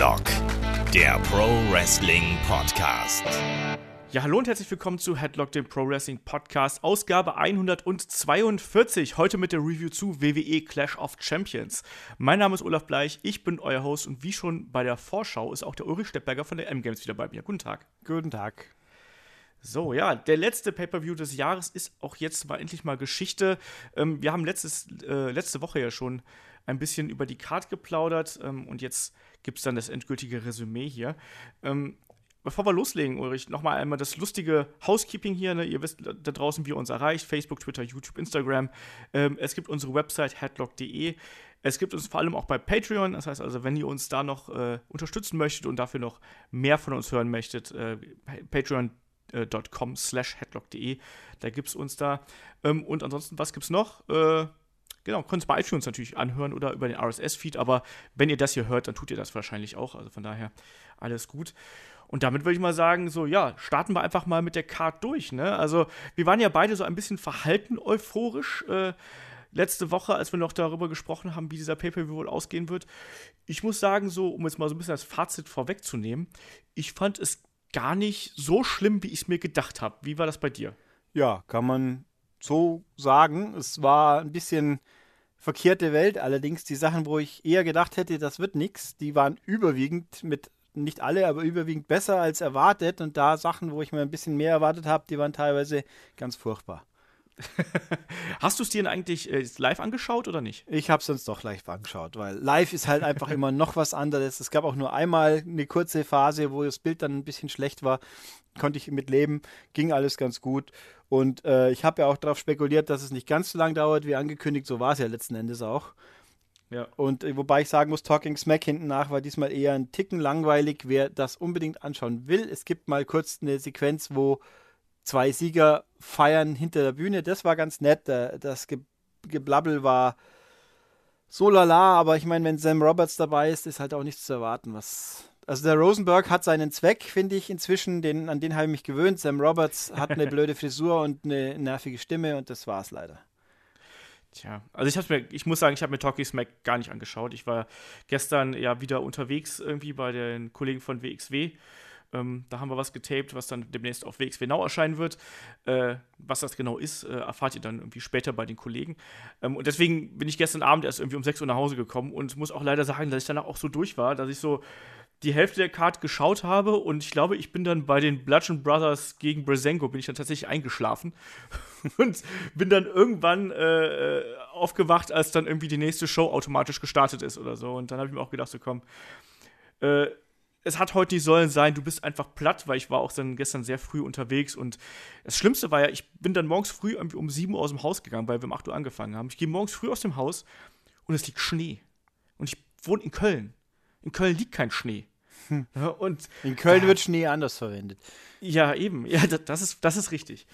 Headlock, der Pro Wrestling Podcast. Ja, hallo und herzlich willkommen zu Headlock, dem Pro Wrestling Podcast, Ausgabe 142. Heute mit der Review zu WWE Clash of Champions. Mein Name ist Olaf Bleich, ich bin euer Host und wie schon bei der Vorschau ist auch der Ulrich Steppberger von der M-Games wieder bei mir. Guten Tag. Guten Tag. So, ja, der letzte Pay-Per-View des Jahres ist auch jetzt mal endlich mal Geschichte. Ähm, wir haben letztes, äh, letzte Woche ja schon ein bisschen über die Card geplaudert ähm, und jetzt gibt es dann das endgültige Resümee hier. Ähm, bevor wir loslegen, Ulrich, nochmal einmal das lustige Housekeeping hier. Ne? Ihr wisst da draußen, wie ihr uns erreicht: Facebook, Twitter, YouTube, Instagram. Ähm, es gibt unsere Website headlock.de. Es gibt uns vor allem auch bei Patreon. Das heißt also, wenn ihr uns da noch äh, unterstützen möchtet und dafür noch mehr von uns hören möchtet, äh, patreon.com slash headlock.de. Da gibt es uns da. Ähm, und ansonsten, was gibt es noch? Äh, Genau, könnt es bei iTunes natürlich anhören oder über den RSS-Feed, aber wenn ihr das hier hört, dann tut ihr das wahrscheinlich auch. Also von daher alles gut. Und damit würde ich mal sagen, so ja, starten wir einfach mal mit der Card durch. Ne? Also wir waren ja beide so ein bisschen verhalten euphorisch äh, letzte Woche, als wir noch darüber gesprochen haben, wie dieser Pay-Per-View wohl ausgehen wird. Ich muss sagen, so, um jetzt mal so ein bisschen das Fazit vorwegzunehmen, ich fand es gar nicht so schlimm, wie ich es mir gedacht habe. Wie war das bei dir? Ja, kann man so sagen. Es war ein bisschen verkehrte Welt. Allerdings die Sachen, wo ich eher gedacht hätte, das wird nichts, die waren überwiegend mit nicht alle, aber überwiegend besser als erwartet. Und da Sachen, wo ich mir ein bisschen mehr erwartet habe, die waren teilweise ganz furchtbar. Hast du es dir denn eigentlich äh, live angeschaut oder nicht? Ich habe es sonst doch live angeschaut, weil live ist halt einfach immer noch was anderes. Es gab auch nur einmal eine kurze Phase, wo das Bild dann ein bisschen schlecht war. Konnte ich mit leben, ging alles ganz gut. Und äh, ich habe ja auch darauf spekuliert, dass es nicht ganz so lang dauert wie angekündigt. So war es ja letzten Endes auch. Ja. Und äh, wobei ich sagen muss, Talking Smack hinten nach war diesmal eher ein Ticken langweilig. Wer das unbedingt anschauen will, es gibt mal kurz eine Sequenz, wo zwei Sieger feiern hinter der Bühne. Das war ganz nett. Das Geblabbel war so lala, aber ich meine, wenn Sam Roberts dabei ist, ist halt auch nichts zu erwarten. Was also der Rosenberg hat seinen Zweck, finde ich inzwischen, den, an den habe ich mich gewöhnt. Sam Roberts hat eine blöde Frisur und eine nervige Stimme und das war's leider. Tja, also ich, mir, ich muss sagen, ich habe mir Talkie Smack gar nicht angeschaut. Ich war gestern ja wieder unterwegs irgendwie bei den Kollegen von WXW ähm, da haben wir was getaped, was dann demnächst auf WXW Now erscheinen wird. Äh, was das genau ist, äh, erfahrt ihr dann irgendwie später bei den Kollegen. Ähm, und deswegen bin ich gestern Abend erst irgendwie um 6 Uhr nach Hause gekommen und muss auch leider sagen, dass ich danach auch so durch war, dass ich so die Hälfte der Card geschaut habe und ich glaube, ich bin dann bei den Bludgeon Brothers gegen Brezenko bin ich dann tatsächlich eingeschlafen und bin dann irgendwann äh, aufgewacht, als dann irgendwie die nächste Show automatisch gestartet ist oder so. Und dann habe ich mir auch gedacht, so komm, äh, es hat heute nicht sollen sein, du bist einfach platt, weil ich war auch dann gestern sehr früh unterwegs und das Schlimmste war ja, ich bin dann morgens früh um 7 Uhr aus dem Haus gegangen, weil wir um 8 Uhr angefangen haben. Ich gehe morgens früh aus dem Haus und es liegt Schnee. Und ich wohne in Köln. In Köln liegt kein Schnee. Hm. Und in Köln äh, wird Schnee anders verwendet. Ja, eben. Ja, das, das ist, das ist richtig.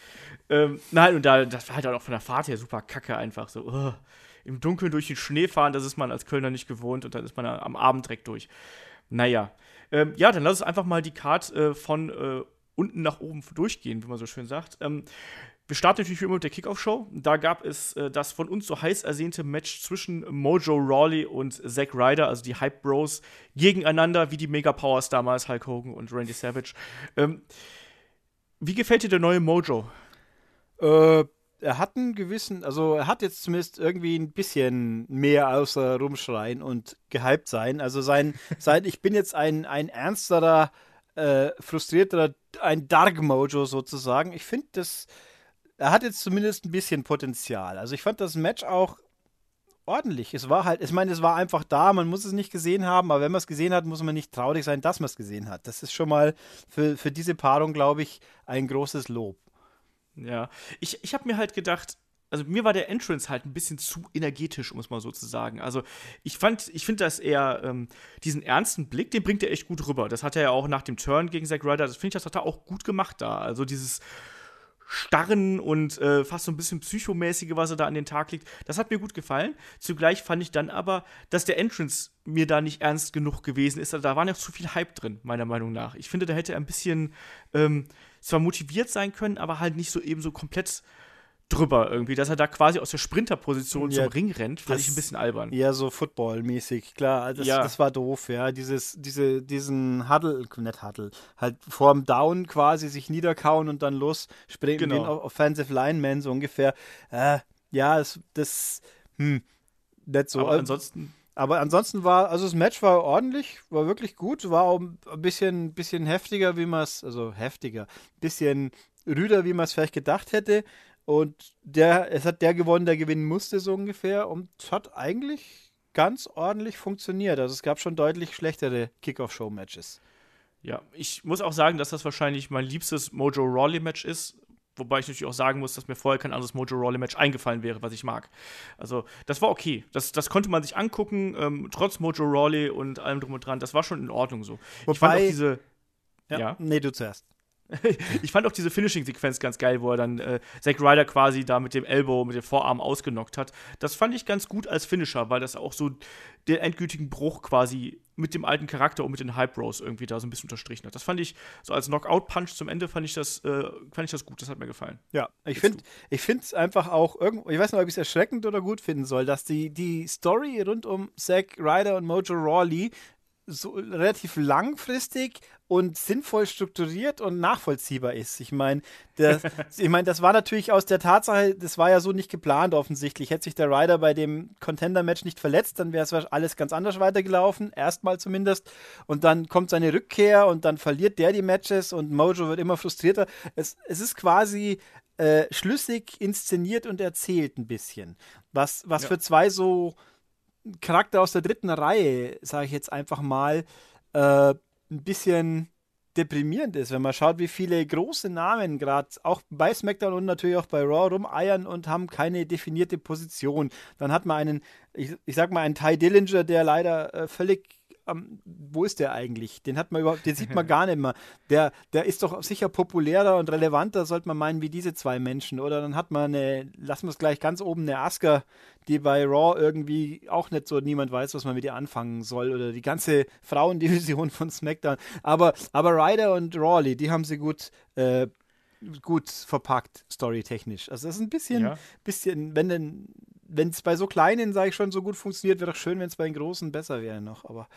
Ähm, nein, und da, das war halt auch von der Fahrt her super kacke einfach so. Uh, Im Dunkeln durch den Schnee fahren, das ist man als Kölner nicht gewohnt und dann ist man am Abend direkt durch. Naja. Ähm, ja, dann lass uns einfach mal die Card äh, von äh, unten nach oben durchgehen, wie man so schön sagt. Ähm, wir starten natürlich wie immer mit der Kickoff-Show. Da gab es äh, das von uns so heiß ersehnte Match zwischen Mojo Rawley und Zack Ryder, also die Hype Bros, gegeneinander, wie die Mega Powers damals, Hulk Hogan und Randy Savage. Ähm, wie gefällt dir der neue Mojo? Äh, er hat einen gewissen, also er hat jetzt zumindest irgendwie ein bisschen mehr außer rumschreien und gehypt sein. Also sein, sein ich bin jetzt ein, ein ernsterer, äh, frustrierterer, ein Dark Mojo sozusagen. Ich finde das, er hat jetzt zumindest ein bisschen Potenzial. Also ich fand das Match auch ordentlich. Es war halt, ich meine, es war einfach da, man muss es nicht gesehen haben, aber wenn man es gesehen hat, muss man nicht traurig sein, dass man es gesehen hat. Das ist schon mal für, für diese Paarung, glaube ich, ein großes Lob. Ja, ich, ich habe mir halt gedacht, also mir war der Entrance halt ein bisschen zu energetisch, um es mal so zu sagen. Also ich fand, ich finde, dass er ähm, diesen ernsten Blick, den bringt er echt gut rüber. Das hat er ja auch nach dem Turn gegen Zack Ryder, das finde ich, das hat er auch gut gemacht da. Also dieses Starren und äh, fast so ein bisschen psychomäßige, was er da an den Tag legt, das hat mir gut gefallen. Zugleich fand ich dann aber, dass der Entrance mir da nicht ernst genug gewesen ist. Da war noch zu viel Hype drin, meiner Meinung nach. Ich finde, da hätte er ein bisschen ähm, zwar motiviert sein können, aber halt nicht so eben so komplett drüber irgendwie, dass er da quasi aus der Sprinterposition Ja, zum Ring rennt, fand ich ein bisschen albern. Eher so Football-mäßig, klar. Das, Ja. das war doof, ja. Dieses, diese, diesen Huddle, nicht Huddle, halt vorm Down quasi sich niederkauen und dann los springen Genau. ein Offensive Lineman so ungefähr. Äh, ja, das, das hm, nicht so. Aber Äh, ansonsten, Aber ansonsten war, also das Match war ordentlich, war wirklich gut, war auch ein bisschen, bisschen heftiger, wie man es, also heftiger, bisschen rüder, wie man es vielleicht gedacht hätte. Und der, es hat der gewonnen, der gewinnen musste, so ungefähr. Und es hat eigentlich ganz ordentlich funktioniert. Also es gab schon deutlich schlechtere Kickoff-Show-Matches. ja, ich muss auch sagen, dass das wahrscheinlich mein liebstes Mojo Rawley-Match ist. Wobei ich natürlich auch sagen muss, dass mir vorher kein anderes Mojo Rawley-Match eingefallen wäre, was ich mag. Also, das war okay. Das, das konnte man sich angucken, ähm, trotz Mojo Rawley und allem drum und dran. Das war schon in Ordnung so. ich fand auch Wobei- diese. Ja. Nee, du zuerst. Ich fand auch diese Finishing-Sequenz ganz geil, wo er dann äh, Zack Ryder quasi da mit dem Elbow, mit dem Vorarm ausgenockt hat. Das fand ich ganz gut als Finisher, weil das auch so den endgültigen Bruch quasi mit dem alten Charakter und mit den Hype Bros irgendwie da so ein bisschen unterstrichen hat. Das fand ich so als Knockout-Punch zum Ende fand ich das, äh, fand ich das gut. Das hat mir gefallen. Ja, ich finde ich finde es einfach auch irgendwo, ich weiß nicht, ob ich es erschreckend oder gut finden soll, dass die, die Story rund um Zack Ryder und Mojo Rawley so relativ langfristig und sinnvoll strukturiert und nachvollziehbar ist. Ich meine, das, ich meine, das war natürlich aus der Tatsache, das war ja so nicht geplant offensichtlich. Hätte sich der Ryder bei dem Contender-Match nicht verletzt, dann wäre es alles ganz anders weitergelaufen, erstmal zumindest. Und dann kommt seine Rückkehr und dann verliert der die Matches und Mojo wird immer frustrierter. Es, es ist quasi äh, schlüssig inszeniert und erzählt ein bisschen. Was, was Ja. für zwei so Charakter aus der dritten Reihe, sage ich jetzt einfach mal, äh, ein bisschen deprimierend ist, wenn man schaut, wie viele große Namen gerade auch bei SmackDown und natürlich auch bei Raw rumeiern und haben keine definierte Position. Dann hat man einen, ich, ich sag mal, einen Ty Dillinger, der leider äh, völlig am- wo ist der eigentlich? Den hat man überhaupt, den sieht man gar nicht mehr. Der, der ist doch sicher populärer und relevanter, sollte man meinen, wie diese zwei Menschen. Oder dann hat man eine, lassen wir es gleich ganz oben, eine Asuka, die bei Raw irgendwie auch nicht so niemand weiß, was man mit ihr anfangen soll. Oder die ganze Frauendivision von SmackDown. Aber, aber Ryder und Rawley, die haben sie gut, äh, gut verpackt, storytechnisch. Also das ist ein bisschen, Ja. bisschen, wenn denn, wenn es bei so kleinen, sage ich schon, so gut funktioniert, wäre doch schön, wenn es bei den großen besser wäre noch. Aber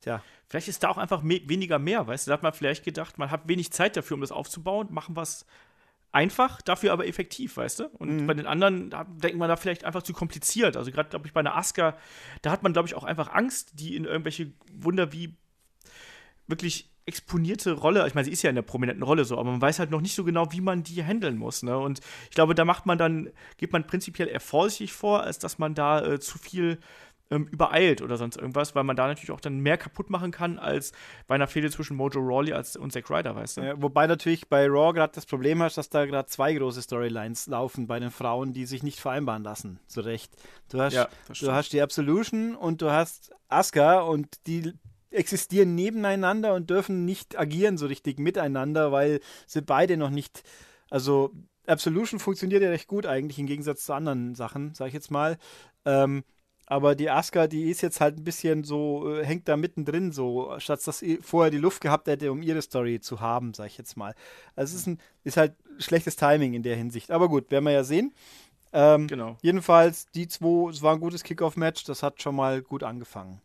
tja, Vielleicht ist da auch einfach me weniger mehr, weißt du? Da hat man vielleicht gedacht, man hat wenig Zeit dafür, um das aufzubauen, machen was einfach, dafür aber effektiv, weißt du? Und bei den anderen da denkt man da vielleicht einfach zu kompliziert. Also gerade, glaube ich, bei einer Aska, da hat man, glaube ich, auch einfach Angst, die in irgendwelche Wunder wie wirklich exponierte Rolle, ich meine, sie ist ja in der prominenten Rolle so, aber man weiß halt noch nicht so genau, wie man die handeln muss, ne? Und ich glaube, da macht man dann, geht man prinzipiell eher vorsichtig vor, als dass man da äh, zu viel ähm, übereilt oder sonst irgendwas, weil man da natürlich auch dann mehr kaputt machen kann, als bei einer Fehde zwischen Mojo Rawley als, und Zack Ryder, weißt du? äh, wobei natürlich bei Raw gerade das Problem hast, dass da gerade zwei große Storylines laufen bei den Frauen, die sich nicht vereinbaren lassen. Zu Recht. Du hast, Ja, du hast die Absolution und du hast Asuka und die existieren nebeneinander und dürfen nicht agieren so richtig miteinander, weil sie beide noch nicht, also Absolution funktioniert ja recht gut eigentlich im Gegensatz zu anderen Sachen, sag ich jetzt mal. Ähm, aber die Asuka, die ist jetzt halt ein bisschen so, äh, hängt da mittendrin so, statt dass sie vorher die Luft gehabt hätte, um ihre Story zu haben, sag ich jetzt mal. Also es ist, ein, ist halt schlechtes Timing in der Hinsicht. Aber gut, werden wir ja sehen. Ähm, Genau. Jedenfalls, die zwei, es war ein gutes Kickoff-Match, das hat schon mal gut angefangen.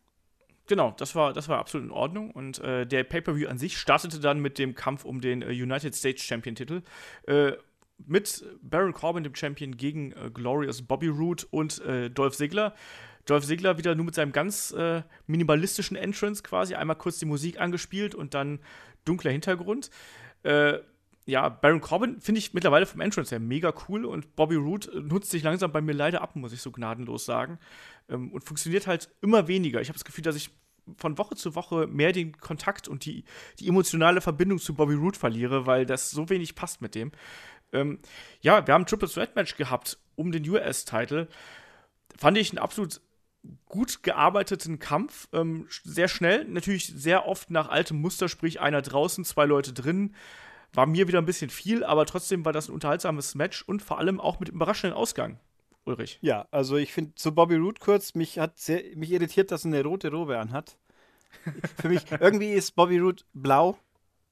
Genau, das war, das war absolut in Ordnung. Und äh, der Pay-Per-View an sich startete dann mit dem Kampf um den äh, United States Champion-Titel. Äh, mit Baron Corbin, dem Champion, gegen äh, Glorious Bobby Roode und äh, Dolph Ziggler. Dolph Ziggler wieder nur mit seinem ganz äh, minimalistischen Entrance quasi. Einmal kurz die Musik angespielt und dann dunkler Hintergrund. Ja, Baron Corbin finde ich mittlerweile vom Entrance her mega cool und Bobby äh, nutzt sich langsam bei mir leider ab, muss ich so gnadenlos sagen. Ähm, und funktioniert halt immer weniger. Ich habe das Gefühl, dass ich von Woche zu Woche mehr den Kontakt und die, die emotionale Verbindung zu Bobby Roode verliere, weil das so wenig passt mit dem. Ähm, ja, wir haben ein Triple Threat Match gehabt um den US-Title. Fand ich einen absolut gut gearbeiteten Kampf, ähm, sehr schnell, natürlich sehr oft nach altem Muster, sprich einer draußen, zwei Leute drin. War mir wieder ein bisschen viel, aber trotzdem war das ein unterhaltsames Match und vor allem auch mit überraschendem Ausgang. Ulrich. Ja, also ich finde zu Bobby Roode kurz, mich hat sehr, mich irritiert, dass er eine rote Robe anhat. für mich, irgendwie ist Bobby Roode blau,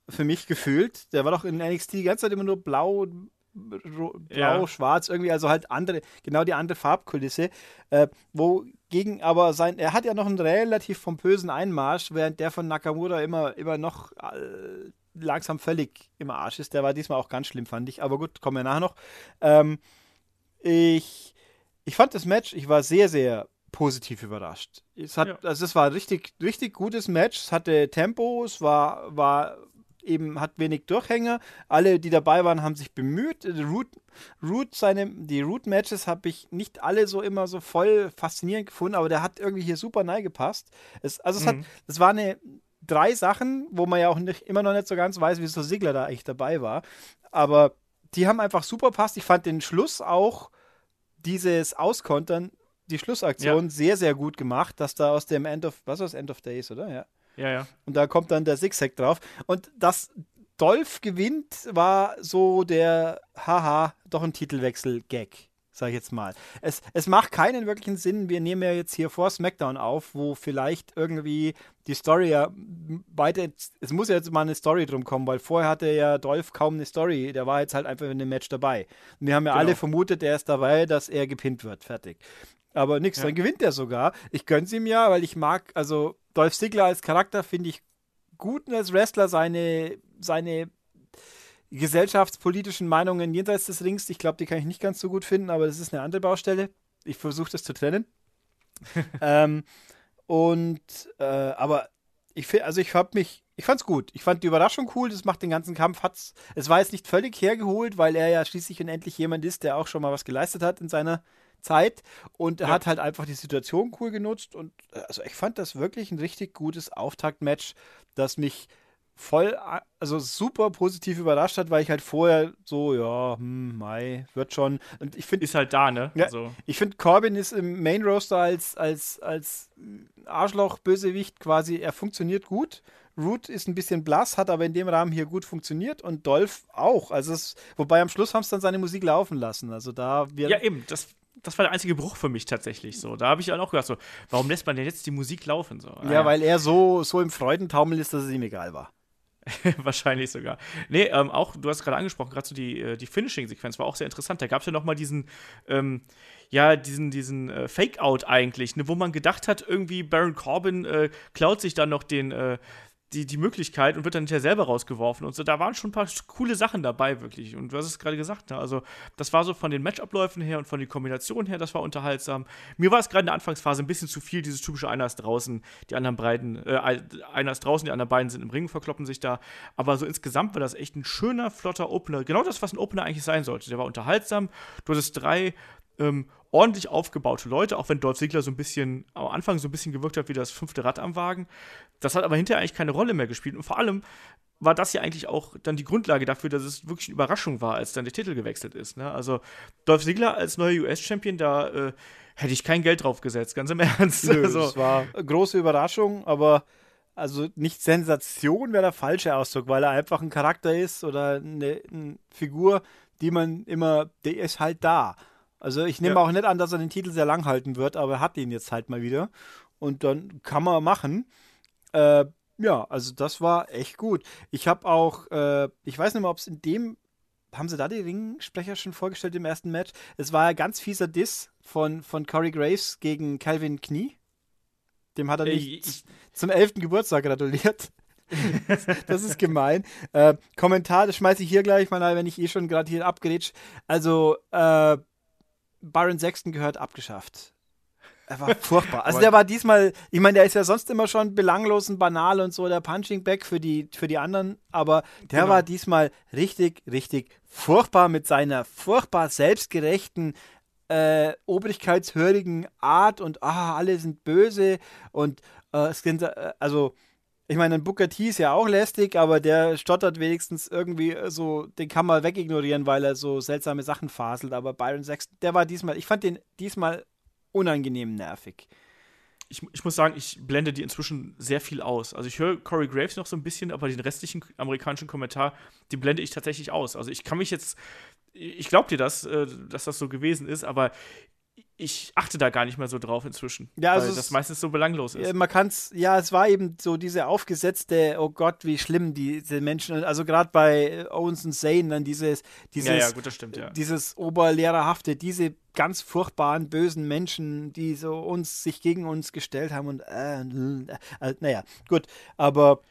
für mich gefühlt. Der war doch in NXT die ganze Zeit immer nur blau, blau, Ja. schwarz, irgendwie, also halt andere, genau die andere Farbkulisse. Äh, wogegen aber sein, er hat ja noch einen relativ pompösen Einmarsch, während der von Nakamura immer, immer noch äh, langsam völlig im Arsch ist. Der war diesmal auch ganz schlimm, fand ich. Aber gut, kommen wir nachher noch. Ähm, ich, ich fand das Match, ich war sehr, sehr positiv überrascht. Es hat, Ja. also es war ein richtig, richtig gutes Match. Es hatte Tempo, es war, war eben, hat wenig Durchhänger. Alle, die dabei waren, haben sich bemüht. Root, Root seine, die Root-Matches habe ich nicht alle so immer so voll faszinierend gefunden, aber der hat irgendwie hier super nahe gepasst. Es, also es hat, Mhm. es war eine drei Sachen, wo man ja auch nicht, immer noch nicht so ganz weiß, wieso Sigler da eigentlich dabei war. Aber die haben einfach super passt. Ich fand den Schluss auch, dieses Auskontern, die Schlussaktion sehr, sehr gut gemacht, dass da aus dem End of, was war das End of Days, oder? Ja. Ja, ja. Und da kommt dann der Zigzag drauf. Und dass Dolph gewinnt, war so der, haha, doch ein Titelwechsel-Gag, sag ich jetzt mal. Es, es macht keinen wirklichen Sinn. Wir nehmen ja jetzt hier vor SmackDown auf, wo vielleicht irgendwie die Story ja weiter, es muss ja jetzt mal eine Story drum kommen, weil vorher hatte ja Dolph kaum eine Story. Der war jetzt halt einfach in dem Match dabei. Und wir haben ja Genau. alle vermutet, er ist dabei, dass er gepinnt wird. Fertig. Aber nix, Ja. dann gewinnt er sogar. Ich gönn's ihm ja, weil ich mag, also Dolph Ziggler als Charakter finde ich gut und als Wrestler seine, seine gesellschaftspolitischen Meinungen jenseits des Rings, ich glaube, die kann ich nicht ganz so gut finden, aber das ist eine andere Baustelle. Ich versuche das zu trennen. ähm, und, äh, aber ich finde, also ich habe mich, ich fand's gut. Ich fand die Überraschung cool, das macht den ganzen Kampf, hat's, es war jetzt nicht völlig hergeholt, weil er ja schließlich und endlich jemand ist, der auch schon mal was geleistet hat in seiner Zeit und er Ja. hat halt einfach die Situation cool genutzt und äh, also ich fand das wirklich ein richtig gutes Auftaktmatch, das mich voll, also super positiv überrascht hat, weil ich halt vorher so, ja, hm, Mai, wird schon. Und ich finde, Ist halt da, ne? Ja. Also, ich finde, Corbin ist im Main Roster als, als, als Arschloch-Bösewicht quasi, er funktioniert gut. Root ist ein bisschen blass, hat aber in dem Rahmen hier gut funktioniert und Dolph auch. Also es, wobei am Schluss haben es dann seine Musik laufen lassen. Also da wir ja, eben. Das, das war der einzige Bruch für mich tatsächlich so. Da habe ich dann auch gedacht, so, warum lässt man denn jetzt die Musik laufen? So, Ah, ja, weil er so, so im Freudentaumel ist, dass es ihm egal war. Wahrscheinlich sogar. Nee, ähm, auch, du hast gerade angesprochen, gerade so die, äh, die Finishing-Sequenz war auch sehr interessant. Da gab es ja noch mal diesen, ähm, ja, diesen, diesen äh, Fake-Out eigentlich, ne, wo man gedacht hat, irgendwie Baron Corbin äh, klaut sich dann noch den, äh, die, die Möglichkeit und wird dann hinterher selber rausgeworfen und so. Da waren schon ein paar coole Sachen dabei, wirklich. Und du hast es gerade gesagt, ne? also das war so von den Matchabläufen her und von den Kombinationen her, das war unterhaltsam. Mir war es gerade in der Anfangsphase ein bisschen zu viel, dieses typische einer ist draußen, die anderen beiden, äh, einer ist draußen, die anderen beiden sind im Ring, verkloppen sich da. Aber so insgesamt war das echt ein schöner, flotter Opener. Genau das, was ein Opener eigentlich sein sollte. Der war unterhaltsam. Du hattest drei ähm, ordentlich aufgebaute Leute, auch wenn Dolph Ziggler so ein bisschen am Anfang so ein bisschen gewirkt hat wie das fünfte Rad am Wagen. Das hat aber hinterher eigentlich keine Rolle mehr gespielt. Und vor allem war das ja eigentlich auch dann die Grundlage dafür, dass es wirklich eine Überraschung war, als dann der Titel gewechselt ist. Ne? Also Dolph Ziggler als neuer US-Champion, da äh, hätte ich kein Geld drauf gesetzt, ganz im Ernst. Nö, Also, Das war eine große Überraschung, aber also nicht Sensation wäre der falsche Ausdruck, weil er einfach ein Charakter ist oder eine, eine Figur, die man immer, der ist halt da. Also ich nehme Ja. auch nicht an, dass er den Titel sehr lang halten wird, aber er hat ihn jetzt halt mal wieder. Und dann kann man machen. Äh, ja, also das war echt gut. Ich habe auch, äh, ich weiß nicht mehr, ob es in dem, haben sie da die Ringsprecher schon vorgestellt im ersten Match? Es war ja ganz fieser Diss von, von Corey Graves gegen Calvin Knie. Dem hat er Äh, nicht ich- zum 11. Geburtstag gratuliert. das, ist gemein. Äh, Kommentar, das schmeiße ich hier gleich mal rein, wenn ich eh schon gerade hier abgerätscht. Also, äh, Byron Sexton gehört abgeschafft. Er war furchtbar. Also der war diesmal, ich meine, der ist ja sonst immer schon belanglos und banal und so, der Punching Back für die, für die anderen, aber der Genau. war diesmal richtig, richtig furchtbar mit seiner furchtbar selbstgerechten, äh, obrigkeitshörigen Art und ah, alle sind böse und äh, es sind, äh, also ich meine, ein Booker T ist ja auch lästig, aber der stottert wenigstens irgendwie äh, so, den kann man wegignorieren, weil er so seltsame Sachen faselt. Aber Byron Sexton, der war diesmal, ich fand den diesmal unangenehm nervig. ich, ich muss sagen, ich blende die inzwischen sehr viel aus. Also ich höre Corey Graves noch so ein bisschen, aber den restlichen amerikanischen Kommentar, die blende ich tatsächlich aus. Also ich kann mich jetzt, ich glaube dir das, äh, dass das so gewesen ist, aber ich achte da gar nicht mehr so drauf inzwischen. Ja, also weil das meistens so belanglos ist. Man kann es, ja, es war eben so diese aufgesetzte, oh Gott, wie schlimm diese Menschen, also gerade bei Owens und Zane, dann dieses, dieses, ja, ja, gut, das stimmt, ja. dieses Oberlehrerhafte, diese ganz furchtbaren, bösen Menschen, die so uns, sich gegen uns gestellt haben und, äh, äh, naja, gut, aber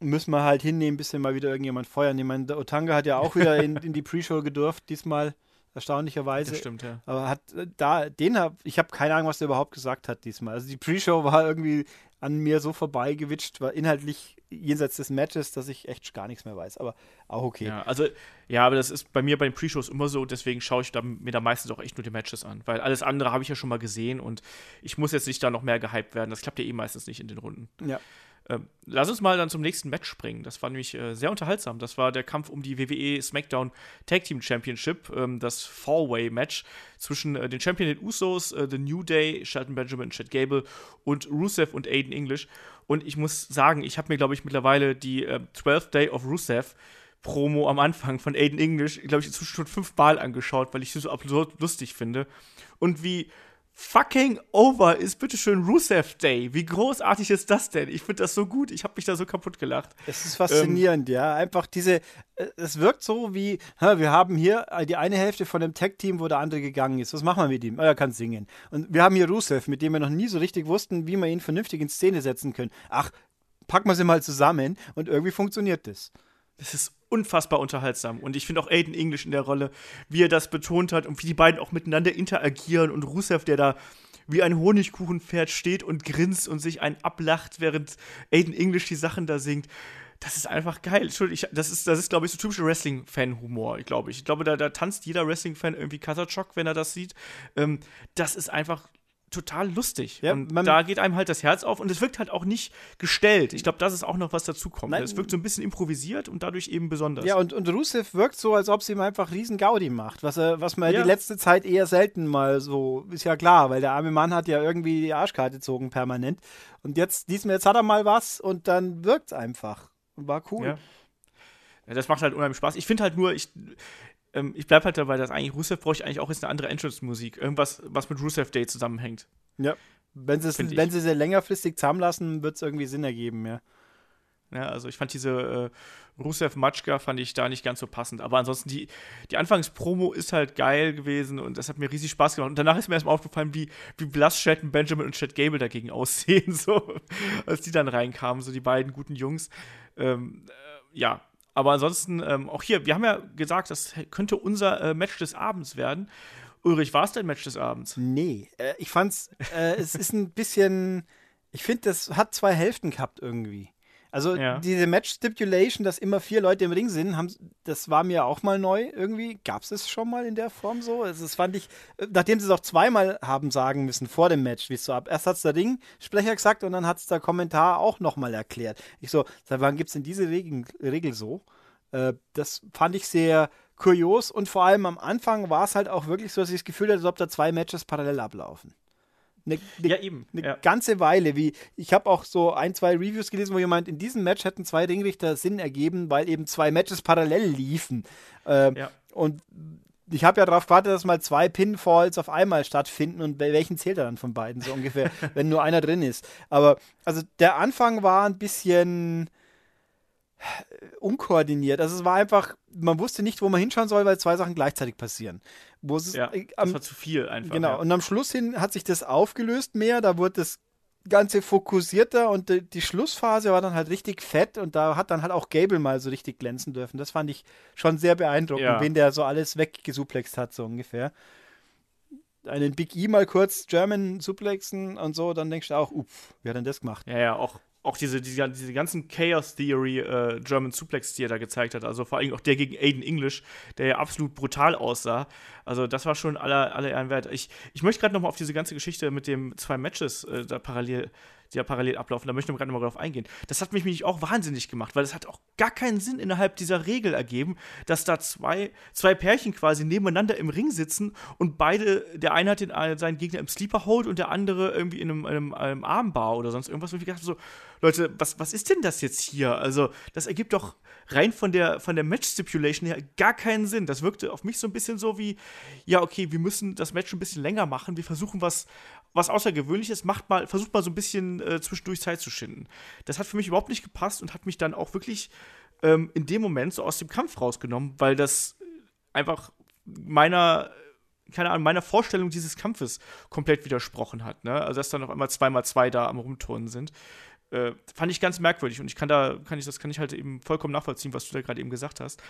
müssen wir halt hinnehmen, bis wir mal wieder irgendjemand feuern. Ich meine, der Otanga hat ja auch wieder in, in die Pre-Show gedurft, diesmal erstaunlicherweise. Das stimmt, ja. Aber hat äh, da, den hab, ich habe keine Ahnung, was der überhaupt gesagt hat diesmal. Also die Pre-Show war irgendwie an mir so vorbeigewitscht, war inhaltlich jenseits des Matches, dass ich echt gar nichts mehr weiß. Aber auch okay. Ja, also, ja, aber das ist bei mir bei den Pre-Shows immer so, deswegen schaue ich da, mir da meistens auch echt nur die Matches an. Weil alles andere habe ich ja schon mal gesehen und ich muss jetzt nicht da noch mehr gehypt werden. Das klappt ja eh meistens nicht in den Runden. Ja. Ähm, lass uns mal dann zum nächsten Match springen. Das war nämlich äh, sehr unterhaltsam. Das war der Kampf um die WWE SmackDown Tag Team Championship, ähm, das Four-Way-Match zwischen äh, den Champion den Usos, äh, The New Day, Shelton Benjamin, Chad Gable und Rusev und Aiden English. Und ich muss sagen, ich habe mir, glaube ich, mittlerweile die 12th äh, Day of Rusev Promo am Anfang von Aiden English, glaube ich, inzwischen schon fünfmal angeschaut, weil ich sie so absurd lustig finde. Und wie fucking over ist bitteschön Rusev Day. Wie großartig ist das denn? Ich finde das so gut. Ich habe mich da so kaputt gelacht. Es ist faszinierend, ähm, ja. Einfach diese, äh, es wirkt so wie, wir haben hier die eine Hälfte von dem Tech-Team, wo der andere gegangen ist. Was machen wir mit ihm? Oh, er kann singen. Und wir haben hier Rusev, mit dem wir noch nie so richtig wussten, wie wir ihn vernünftig in Szene setzen können. Ach, packen wir sie mal zusammen und irgendwie funktioniert das. Das ist unfassbar unterhaltsam. Und ich finde auch Aiden English in der Rolle, wie er das betont hat und wie die beiden auch miteinander interagieren und Rusev, der da wie ein Honigkuchenpferd steht und grinst und sich einen ablacht, während Aiden English die Sachen da singt. Das ist einfach geil. Entschuldigung, das ist, das ist glaube ich, so typischer Wrestling-Fan-Humor, glaube ich. Ich glaube, da, da tanzt jeder Wrestling-Fan irgendwie Kasachok, wenn er das sieht. Ähm, das ist einfach total lustig. Ja, und da geht einem halt das Herz auf und es wirkt halt auch nicht gestellt. Ich glaube, das ist auch noch was dazu kommt. Es wirkt so ein bisschen improvisiert und dadurch eben besonders. Ja, und, und Rusev wirkt so, als ob sie ihm einfach riesen Gaudi macht, was, er, was man ja. die letzte Zeit eher selten mal so, ist ja klar, weil der arme Mann hat ja irgendwie die Arschkarte gezogen permanent. Und jetzt, diesmal, jetzt hat er mal was und dann wirkt es einfach. War cool. Ja. Ja, das macht halt unheimlich Spaß. Ich finde halt nur, ich, ähm, ich bleibe halt dabei, dass eigentlich Rusev bräuchte eigentlich auch jetzt eine andere Entrance-Musik. Irgendwas, was mit Rusev Day zusammenhängt. Ja. Wenn, wenn sie sie längerfristig zusammenlassen, wird es irgendwie Sinn ergeben, ja. Ja, also ich fand diese äh, Rusev Matschka fand ich da nicht ganz so passend. Aber ansonsten, die, die Anfangspromo ist halt geil gewesen und das hat mir riesig Spaß gemacht. Und danach ist mir erstmal aufgefallen, wie, wie blass Shelton Benjamin und Chad Gable dagegen aussehen, so, als die dann reinkamen, so die beiden guten Jungs. Ähm, äh, ja, aber ansonsten, ähm, auch hier, wir haben ja gesagt, das könnte unser äh, Match des Abends werden. Ulrich, war es dein Match des Abends? Nee, äh, ich fand's, äh, es ist ein bisschen, ich finde, das hat zwei Hälften gehabt irgendwie. Also ja. diese Match-Stipulation, dass immer vier Leute im Ring sind, haben, das war mir auch mal neu irgendwie. Gab es es schon mal in der Form so? Also das fand ich, nachdem sie es auch zweimal haben sagen müssen vor dem Match, wie es so ab. Erst hat es der Ringsprecher gesagt und dann hat es der Kommentar auch nochmal erklärt. Ich so, seit wann gibt es denn diese Regel, Regel so? Äh, das fand ich sehr kurios und vor allem am Anfang war es halt auch wirklich so, dass ich das Gefühl hatte, als ob da zwei Matches parallel ablaufen. Eine, eine, ja, eben. Eine ja. ganze Weile. Wie, ich habe auch so ein, zwei Reviews gelesen, wo jemand in diesem Match hätten zwei Ringrichter Sinn ergeben, weil eben zwei Matches parallel liefen. Ähm, ja. Und ich habe ja darauf gewartet, dass mal zwei Pinfalls auf einmal stattfinden und welchen zählt er dann von beiden so ungefähr, wenn nur einer drin ist. Aber also der Anfang war ein bisschen unkoordiniert. Also es war einfach, man wusste nicht, wo man hinschauen soll, weil zwei Sachen gleichzeitig passieren. Wo es, ja, äh, am, das war zu viel einfach. Genau, ja. und am Schluss hin hat sich das aufgelöst mehr, da wurde das Ganze fokussierter und die, die, Schlussphase war dann halt richtig fett und da hat dann halt auch Gable mal so richtig glänzen dürfen. Das fand ich schon sehr beeindruckend, ja. wen der so alles weggesuplext hat, so ungefähr. Einen Big E mal kurz German suplexen und so, dann denkst du auch, uff, wie hat denn das gemacht? Ja, ja, auch auch diese, diese, diese ganzen Chaos Theory äh, German Suplex, die er da gezeigt hat, also vor allem auch der gegen Aiden English, der ja absolut brutal aussah. Also das war schon aller, aller Ehren wert. Ich, ich möchte gerade nochmal auf diese ganze Geschichte mit dem zwei Matches äh, da parallel die ja parallel ablaufen. Da möchte ich gerade mal drauf eingehen. Das hat mich nämlich auch wahnsinnig gemacht, weil es hat auch gar keinen Sinn innerhalb dieser Regel ergeben, dass da zwei, zwei Pärchen quasi nebeneinander im Ring sitzen und beide, der eine hat den, äh, seinen Gegner im Sleeper Hold und der andere irgendwie in einem, einem, einem Armbar oder sonst irgendwas. Und ich dachte so, Leute, was, was ist denn das jetzt hier? Also, das ergibt doch rein von der, von der Match-Stipulation her gar keinen Sinn. Das wirkte auf mich so ein bisschen so wie, ja, okay, wir müssen das Match ein bisschen länger machen, wir versuchen was, was Außergewöhnliches, macht mal, versucht mal so ein bisschen äh, zwischendurch Zeit zu schinden. Das hat für mich überhaupt nicht gepasst und hat mich dann auch wirklich ähm, in dem Moment so aus dem Kampf rausgenommen, weil das einfach meiner keine Ahnung, meiner Vorstellung dieses Kampfes komplett widersprochen hat. Ne? Also, dass dann auf einmal zweimal zwei da am Rumturnen sind. Äh, fand ich ganz merkwürdig und ich kann da, kann ich, das kann ich halt eben vollkommen nachvollziehen, was du da gerade eben gesagt hast.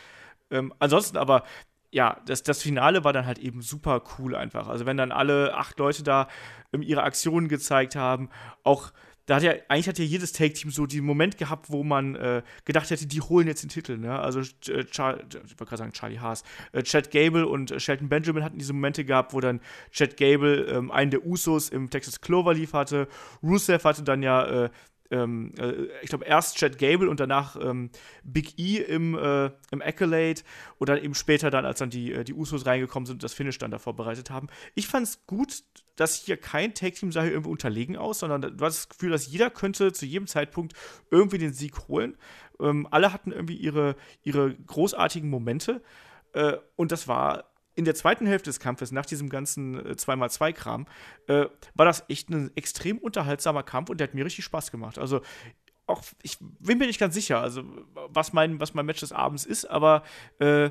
Ähm, ansonsten aber, ja, das, das Finale war dann halt eben super cool einfach. Also wenn dann alle acht Leute da ähm, ihre Aktionen gezeigt haben, auch da hat ja, eigentlich hat ja jedes Take-Team so den Moment gehabt, wo man äh, gedacht hätte, die holen jetzt den Titel. Ne? Also, äh, ich wollte gerade sagen, Charlie Haas. Äh, Chad Gable und äh, Shelton Benjamin hatten diese Momente gehabt, wo dann Chad Gable ähm, einen der Usos im Texas Clover lief hatte. Rusev hatte dann ja äh, ähm, äh, ich glaube, erst Chad Gable und danach ähm, Big E im, äh, im Accolade und dann eben später dann, als dann die, äh, die Usos reingekommen sind und das Finish dann da vorbereitet haben. Ich fand es gut, dass hier kein Tag-Team sah hier irgendwie unterlegen aus, sondern du hast das Gefühl, dass jeder könnte zu jedem Zeitpunkt irgendwie den Sieg holen. Ähm, alle hatten irgendwie ihre, ihre großartigen Momente äh, und das war in der zweiten Hälfte des Kampfes, nach diesem ganzen 2x2-Kram, äh, war das echt ein extrem unterhaltsamer Kampf und der hat mir richtig Spaß gemacht. Also, auch, ich bin mir nicht ganz sicher, also, was mein, was mein Match des Abends ist, aber äh,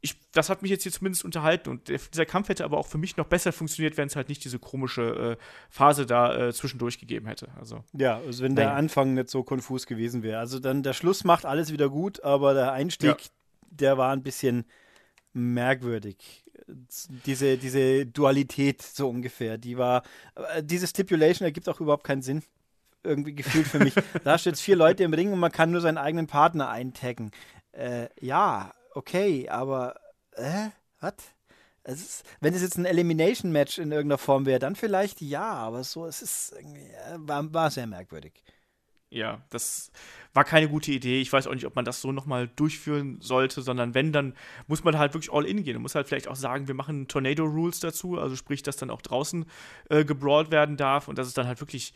ich, das hat mich jetzt hier zumindest unterhalten und der, dieser Kampf hätte aber auch für mich noch besser funktioniert, wenn es halt nicht diese komische äh, Phase da äh, zwischendurch gegeben hätte. Also, ja, also wenn der Anfang nicht so konfus gewesen wäre. Also dann der Schluss macht alles wieder gut, aber der Einstieg, ja. der war ein bisschen merkwürdig. Diese, diese Dualität so ungefähr, die war, äh, diese Stipulation ergibt auch überhaupt keinen Sinn. Irgendwie gefühlt für mich. da steht jetzt vier Leute im Ring und man kann nur seinen eigenen Partner eintaggen. Äh, ja, okay, aber, äh, was? Es wenn es jetzt ein Elimination-Match in irgendeiner Form wäre, dann vielleicht ja, aber so, es ist irgendwie, äh, war, war sehr merkwürdig ja, das war keine gute Idee. Ich weiß auch nicht, ob man das so nochmal durchführen sollte, sondern wenn, dann muss man halt wirklich all in gehen. Man muss halt vielleicht auch sagen, wir machen Tornado Rules dazu, also sprich, dass dann auch draußen äh, gebrawlt werden darf und dass es dann halt wirklich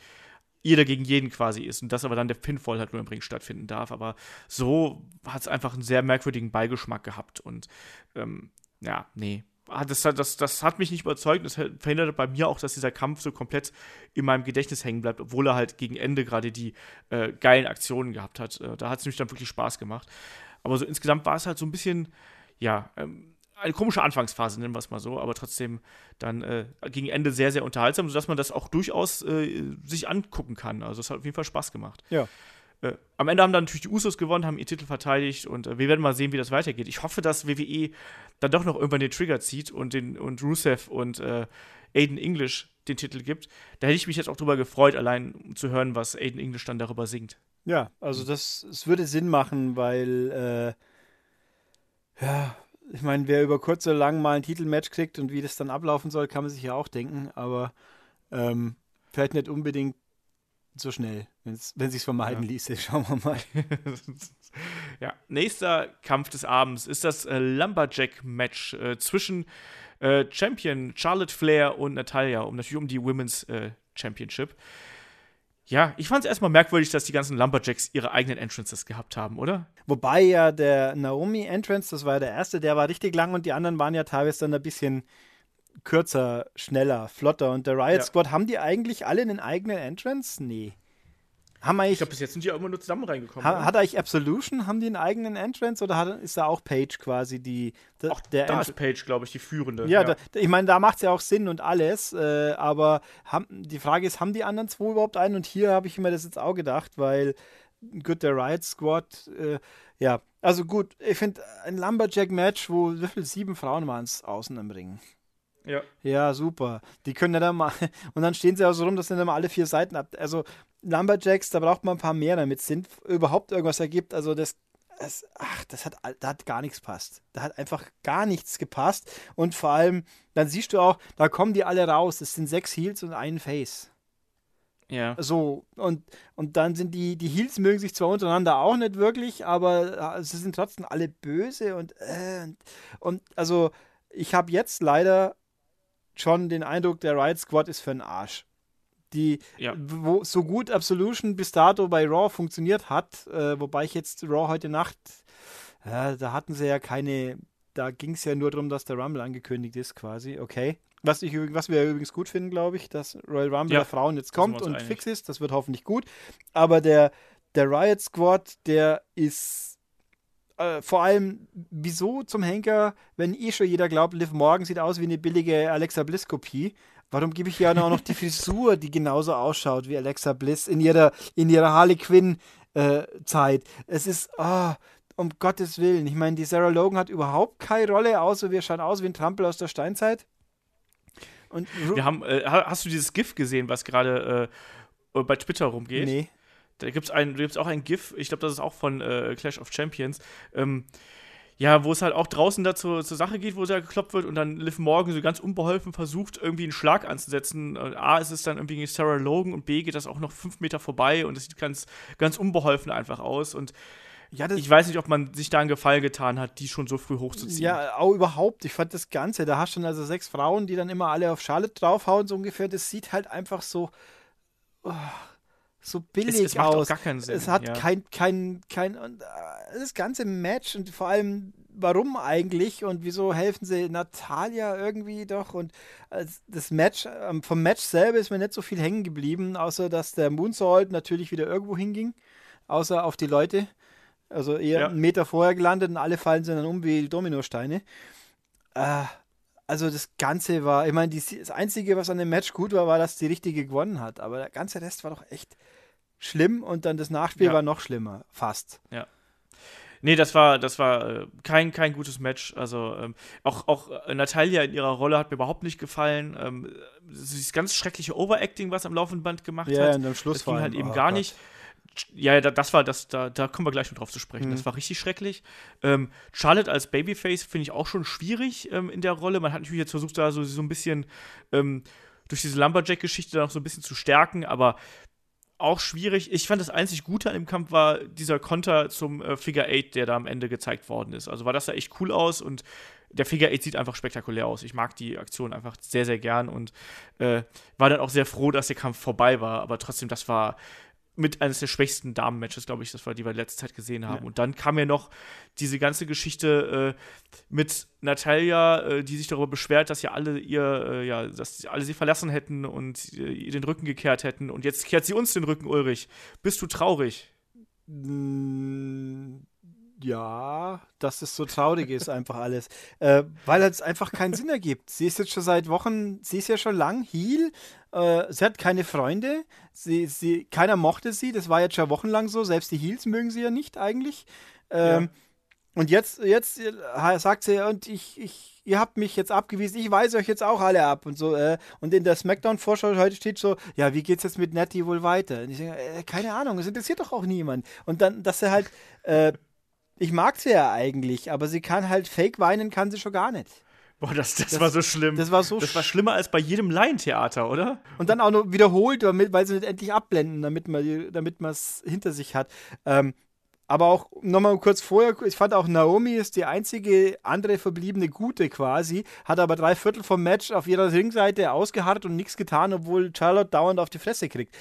jeder gegen jeden quasi ist und dass aber dann der Pinfall halt nur im Ring stattfinden darf. Aber so hat es einfach einen sehr merkwürdigen Beigeschmack gehabt und ähm, ja, nee, das, das, das hat mich nicht überzeugt. Das verhindert bei mir auch, dass dieser Kampf so komplett in meinem Gedächtnis hängen bleibt, obwohl er halt gegen Ende gerade die äh, geilen Aktionen gehabt hat. Äh, da hat es mich dann wirklich Spaß gemacht. Aber so insgesamt war es halt so ein bisschen, ja, ähm, eine komische Anfangsphase, nennen wir es mal so, aber trotzdem dann äh, gegen Ende sehr, sehr unterhaltsam, sodass man das auch durchaus äh, sich angucken kann. Also es hat auf jeden Fall Spaß gemacht. Ja. Äh, am Ende haben dann natürlich die Usos gewonnen, haben ihren Titel verteidigt und äh, wir werden mal sehen, wie das weitergeht. Ich hoffe, dass WWE dann doch noch irgendwann den Trigger zieht und, den, und Rusev und äh, Aiden English den Titel gibt. Da hätte ich mich jetzt auch drüber gefreut, allein zu hören, was Aiden English dann darüber singt. Ja, also das es würde Sinn machen, weil äh, ja, ich meine, wer über kurz oder lang mal ein Titelmatch kriegt und wie das dann ablaufen soll, kann man sich ja auch denken, aber ähm, vielleicht nicht unbedingt so schnell, wenn's, wenn sich vermeiden ja. ließe. Schauen wir mal. ja, nächster Kampf des Abends ist das äh, Lumberjack-Match äh, zwischen äh, Champion Charlotte Flair und Natalia, um natürlich um die Women's äh, Championship. Ja, ich fand es erstmal merkwürdig, dass die ganzen Lumberjacks ihre eigenen Entrances gehabt haben, oder? Wobei ja der Naomi-Entrance, das war ja der erste, der war richtig lang und die anderen waren ja teilweise dann ein bisschen kürzer, schneller, flotter. Und der Riot ja. Squad, haben die eigentlich alle einen eigenen Entrance? Nee. Haben ich glaube, bis jetzt sind die auch immer nur zusammen reingekommen. Ha, hat eigentlich Absolution, haben die einen eigenen Entrance oder hat, ist da auch Page quasi die. Da, auch der da ist Page, glaube ich, die führende. Ja, ja. Da, ich meine, da macht es ja auch Sinn und alles, äh, aber haben, die Frage ist, haben die anderen zwei überhaupt einen? Und hier habe ich mir das jetzt auch gedacht, weil gut, der Riot Squad, äh, ja, also gut, ich finde ein Lumberjack-Match, wo wie viel sieben Frauen waren es außen im Ring. Ja. Ja, super. Die können ja dann mal. Und dann stehen sie auch so rum, dass dann mal alle vier Seiten ab. Also Lumberjacks, da braucht man ein paar mehr, damit es überhaupt irgendwas ergibt. Also das. das ach, das hat, da hat gar nichts passt. Da hat einfach gar nichts gepasst. Und vor allem, dann siehst du auch, da kommen die alle raus. Es sind sechs Heels und ein Face. Ja. So, und, und dann sind die, die Heels mögen sich zwar untereinander auch nicht wirklich, aber äh, sie sind trotzdem alle böse und, äh, und, und also ich habe jetzt leider schon den Eindruck, der Riot Squad ist für den Arsch. die, ja. wo so gut Absolution bis dato bei Raw funktioniert hat, äh, wobei ich jetzt Raw heute Nacht, äh, da hatten sie ja keine, da ging es ja nur darum, dass der Rumble angekündigt ist, quasi, okay. Was, ich, was wir übrigens gut finden, glaube ich, dass Royal Rumble ja. der Frauen jetzt kommt und einig. fix ist, das wird hoffentlich gut. Aber der, der Riot Squad, der ist äh, vor allem, wieso zum Henker, wenn eh schon jeder glaubt, Liv Morgan sieht aus wie eine billige Alexa Bliss-Kopie, Warum gebe ich ja auch noch die Frisur, die genauso ausschaut wie Alexa Bliss in ihrer, in ihrer Harley Quinn äh, Zeit? Es ist, oh, um Gottes Willen. Ich meine, die Sarah Logan hat überhaupt keine Rolle, außer wir schauen aus wie ein Trampel aus der Steinzeit. Und wir haben, äh, hast du dieses GIF gesehen, was gerade äh, bei Twitter rumgeht? Nee. Da gibt es auch ein GIF, ich glaube, das ist auch von äh, Clash of Champions. Ähm, ja, wo es halt auch draußen dazu zur Sache geht, wo sie ja gekloppt wird und dann Liv Morgan so ganz unbeholfen versucht, irgendwie einen Schlag anzusetzen. A, ist es dann irgendwie Sarah Logan und B, geht das auch noch fünf Meter vorbei und es sieht ganz, ganz unbeholfen einfach aus und ja, ich weiß nicht, ob man sich da einen Gefallen getan hat, die schon so früh hochzuziehen. Ja, auch überhaupt. Ich fand das Ganze, da hast du dann also sechs Frauen, die dann immer alle auf Charlotte draufhauen, so ungefähr. Das sieht halt einfach so. Oh, so billig es, es macht aus. Auch gar keinen Sinn. Es hat ja. kein, kein, kein, und, äh, das ganze Match und vor allem, warum eigentlich und wieso helfen sie Natalia irgendwie doch und äh, das Match, ähm, vom Match selber ist mir nicht so viel hängen geblieben, außer dass der Moonsault natürlich wieder irgendwo hinging, außer auf die Leute. Also eher ja. einen Meter vorher gelandet und alle fallen sie dann um wie Dominosteine. Äh, also das Ganze war, ich meine, das Einzige, was an dem Match gut war, war, dass die Richtige gewonnen hat. Aber der ganze Rest war doch echt schlimm und dann das Nachspiel ja. war noch schlimmer, fast. Ja. Nee, das war, das war äh, kein, kein gutes Match. Also ähm, auch, auch äh, Natalia in ihrer Rolle hat mir überhaupt nicht gefallen. Ähm, dieses ganz schreckliche Overacting, was am laufenden Band gemacht ja, hat. Ja, und am Schluss das ging halt eben oh, gar Gott. nicht. Ja, das war das, da, da kommen wir gleich noch drauf zu sprechen. Mhm. Das war richtig schrecklich. Ähm, Charlotte als Babyface finde ich auch schon schwierig ähm, in der Rolle. Man hat natürlich jetzt versucht, da so, so ein bisschen ähm, durch diese Lumberjack-Geschichte noch so ein bisschen zu stärken, aber auch schwierig. Ich fand das einzig Gute an dem Kampf war dieser Konter zum äh, Figure 8, der da am Ende gezeigt worden ist. Also war das da echt cool aus und der Figure 8 sieht einfach spektakulär aus. Ich mag die Aktion einfach sehr, sehr gern und äh, war dann auch sehr froh, dass der Kampf vorbei war. Aber trotzdem, das war mit eines der schwächsten Damen-Matches, glaube ich, das war, die wir in letzter Zeit gesehen haben. Ja. Und dann kam ja noch diese ganze Geschichte äh, mit Natalia, äh, die sich darüber beschwert, dass ja alle ihr, äh, ja, dass alle sie verlassen hätten und äh, ihr den Rücken gekehrt hätten. Und jetzt kehrt sie uns den Rücken, Ulrich. Bist du traurig? Mm, ja, dass es so traurig ist, einfach alles. Äh, weil es einfach keinen Sinn ergibt. Sie ist jetzt schon seit Wochen, sie ist ja schon lang Heal, äh, sie hat keine Freunde. Sie, sie, keiner mochte sie. Das war jetzt schon wochenlang so. Selbst die Heels mögen sie ja nicht eigentlich. Ähm, ja. Und jetzt, jetzt äh, sagt sie, und ich, ich, ihr habt mich jetzt abgewiesen, ich weise euch jetzt auch alle ab und so. Äh, und in der Smackdown-Vorschau heute steht so, ja, wie geht's jetzt mit Nettie wohl weiter? Und ich denke, äh, keine Ahnung, es interessiert doch auch niemand. Und dann, dass sie halt, äh, ich mag sie ja eigentlich, aber sie kann halt fake weinen, kann sie schon gar nicht. Boah, das, das, das, war so schlimm. Das war so Das war schlimmer als bei jedem Laientheater, oder? Und dann auch noch wiederholt, damit, weil sie nicht endlich abblenden, damit man damit es hinter sich hat. Ähm, aber auch nochmal kurz vorher, ich fand auch Naomi ist die einzige andere verbliebene Gute quasi, hat aber drei Viertel vom Match auf ihrer Ringseite ausgeharrt und nichts getan, obwohl Charlotte dauernd auf die Fresse kriegt.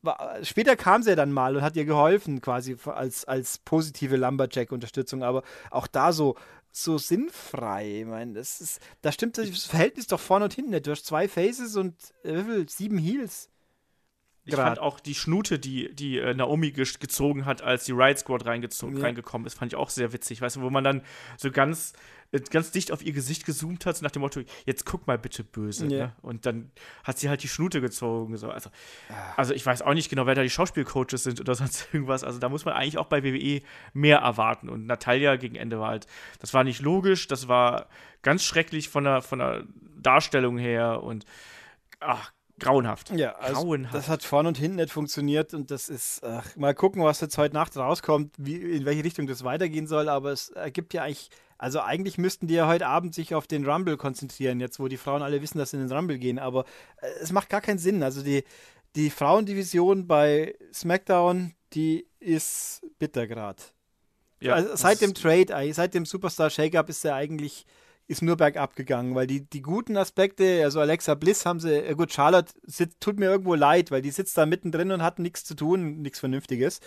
War, später kam sie dann mal und hat ihr geholfen, quasi als, als positive Lumberjack-Unterstützung, aber auch da so, so sinnfrei. Ich meine, das ist, da stimmt das Verhältnis doch vorne und hinten nicht. Du hast zwei Faces und äh? Sieben Heels. Ich Grad. fand auch die Schnute, die, die äh, Naomi ge gezogen hat, als die Riot Squad reingezogen, ja. reingekommen ist, fand ich auch sehr witzig. Weißt du, wo man dann so ganz äh, ganz dicht auf ihr Gesicht gezoomt hat, so nach dem Motto, jetzt guck mal bitte böse. Ja. Ne? Und dann hat sie halt die Schnute gezogen. So. Also, also ich weiß auch nicht genau, wer da die Schauspielcoaches sind oder sonst irgendwas. Also da muss man eigentlich auch bei WWE mehr erwarten. Und Natalia gegen Ende war halt, das war nicht logisch, das war ganz schrecklich von der, von der Darstellung her und ach, grauenhaft. Ja, also grauenhaft. das hat vorne und hinten nicht funktioniert und das ist, ach, mal gucken, was jetzt heute Nacht rauskommt, wie, in welche Richtung das weitergehen soll, aber es ergibt ja eigentlich also eigentlich müssten die ja heute Abend sich auf den Rumble konzentrieren, jetzt wo die Frauen alle wissen, dass sie in den Rumble gehen. Aber äh, es macht gar keinen Sinn. Also die, die Frauendivision bei SmackDown, die ist bitter gerade. Ja, also seit dem Trade, seit dem Superstar Shake-Up ist ja eigentlich ist nur bergab gegangen, weil die, die guten Aspekte, also Alexa Bliss haben sie, äh gut, Charlotte sitzt, tut mir irgendwo leid, weil die sitzt da mittendrin und hat nichts zu tun, nichts Vernünftiges,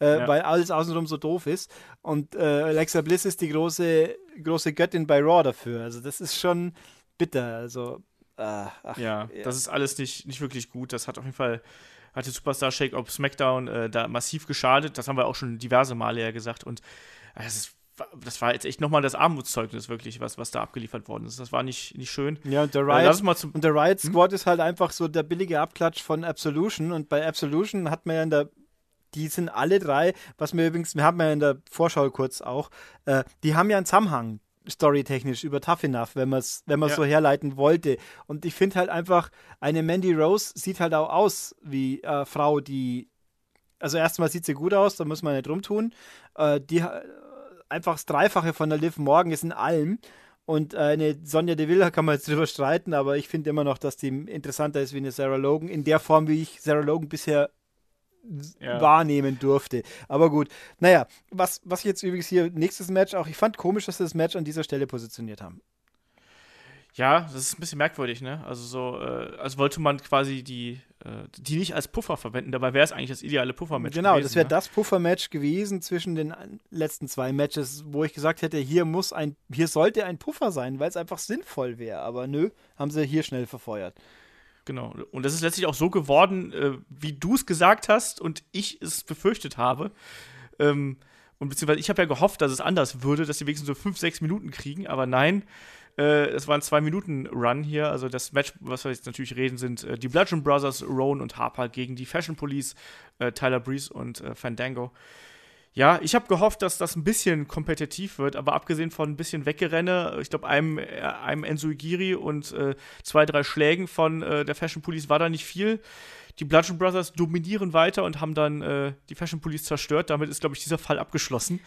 äh, ja. weil alles außenrum so doof ist. Und äh, Alexa Bliss ist die große, große Göttin bei Raw dafür. Also das ist schon bitter. Also, äh, ach, ja, ja, das ist alles nicht, nicht wirklich gut. Das hat auf jeden Fall hat der Superstar Shake auf SmackDown äh, da massiv geschadet. Das haben wir auch schon diverse Male ja gesagt. Und äh, das ist das war jetzt echt nochmal das Armutszeugnis, wirklich, was, was da abgeliefert worden ist. Das war nicht, nicht schön. Ja, und der äh, Riot, äh, und der Riot hm? Squad hm? ist halt einfach so der billige Abklatsch von Absolution. Und bei Absolution hat man ja in der die sind alle drei, was wir übrigens, wir haben ja in der Vorschau kurz auch, äh, die haben ja einen Zusammenhang storytechnisch über Tough Enough, wenn man es wenn ja. so herleiten wollte. Und ich finde halt einfach, eine Mandy Rose sieht halt auch aus wie eine Frau, die also erstmal sieht sie gut aus, da muss man nicht rumtun. Äh, die einfach das Dreifache von der Liv Morgan ist in allem. Und äh, eine Sonja Deville kann man jetzt drüber streiten, aber ich finde immer noch, dass die interessanter ist wie eine Sarah Logan. In der Form, wie ich Sarah Logan bisher ja. wahrnehmen durfte. Aber gut. Naja, was, was ich jetzt übrigens hier, nächstes Match auch, ich fand komisch, dass sie das Match an dieser Stelle positioniert haben. Ja, das ist ein bisschen merkwürdig, ne? Also so, äh, als wollte man quasi die, die nicht als Puffer verwenden. Dabei wäre es eigentlich das ideale Puffermatch. Genau, gewesen, das wäre ne? das Puffermatch gewesen zwischen den letzten zwei Matches, wo ich gesagt hätte, hier muss ein, hier sollte ein Puffer sein, weil es einfach sinnvoll wäre. Aber nö, haben sie hier schnell verfeuert. Genau. Und das ist letztlich auch so geworden, äh, wie du es gesagt hast und ich es befürchtet habe. Ähm, und beziehungsweise ich habe ja gehofft, dass es anders würde, dass sie wenigstens so fünf, sechs Minuten kriegen, aber nein. Äh, es war ein Zwei-Minuten-Run hier. Also das Match, was wir jetzt natürlich reden, sind äh, die Bludgeon Brothers, Roan und Harper gegen die Fashion Police, äh, Tyler Breeze und äh, Fandango. Ja, ich habe gehofft, dass das ein bisschen kompetitiv wird, aber abgesehen von ein bisschen Weggerenne, ich glaube, einem, äh, einem Ensuigiri und äh, zwei, drei Schlägen von der Fashion Police war da nicht viel. Die Bludgeon Brothers dominieren weiter und haben dann die Fashion Police zerstört. Damit ist, glaube ich, dieser Fall abgeschlossen.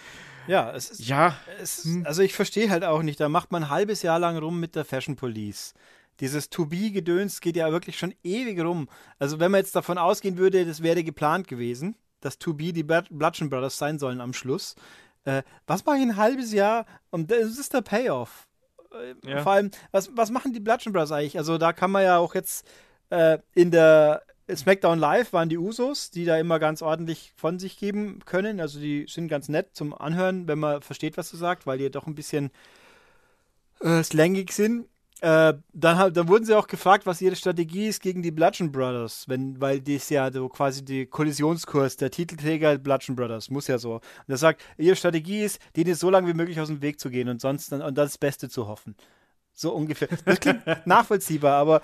Ja, es ist. Ja. Es, hm. also ich verstehe halt auch nicht, da macht man ein halbes Jahr lang rum mit der Fashion Police. Dieses To-Be-Gedöns geht ja wirklich schon ewig rum. Also wenn man jetzt davon ausgehen würde, das wäre geplant gewesen, dass To-Be die Bludgeon Brothers sein sollen am Schluss. Äh, was mache ich ein halbes Jahr? Und das ist der Payoff. Äh, ja. Vor allem, was, was machen die Bludgeon Brothers eigentlich? Also da kann man ja auch jetzt äh, in der SmackDown Live waren die Usos, die da immer ganz ordentlich von sich geben können. Also die sind ganz nett zum Anhören, wenn man versteht, was du sagst, weil die doch ein bisschen äh, slangig sind. Äh, dann, dann wurden sie auch gefragt, was ihre Strategie ist gegen die Bludgeon Brothers, wenn, weil das ja so quasi die Kollisionskurs der Titelträger Bludgeon Brothers, muss ja so. Und er sagt, ihre Strategie ist, denen so lange wie möglich aus dem Weg zu gehen und sonst dann, und das Beste zu hoffen. So ungefähr. Das klingt nachvollziehbar, aber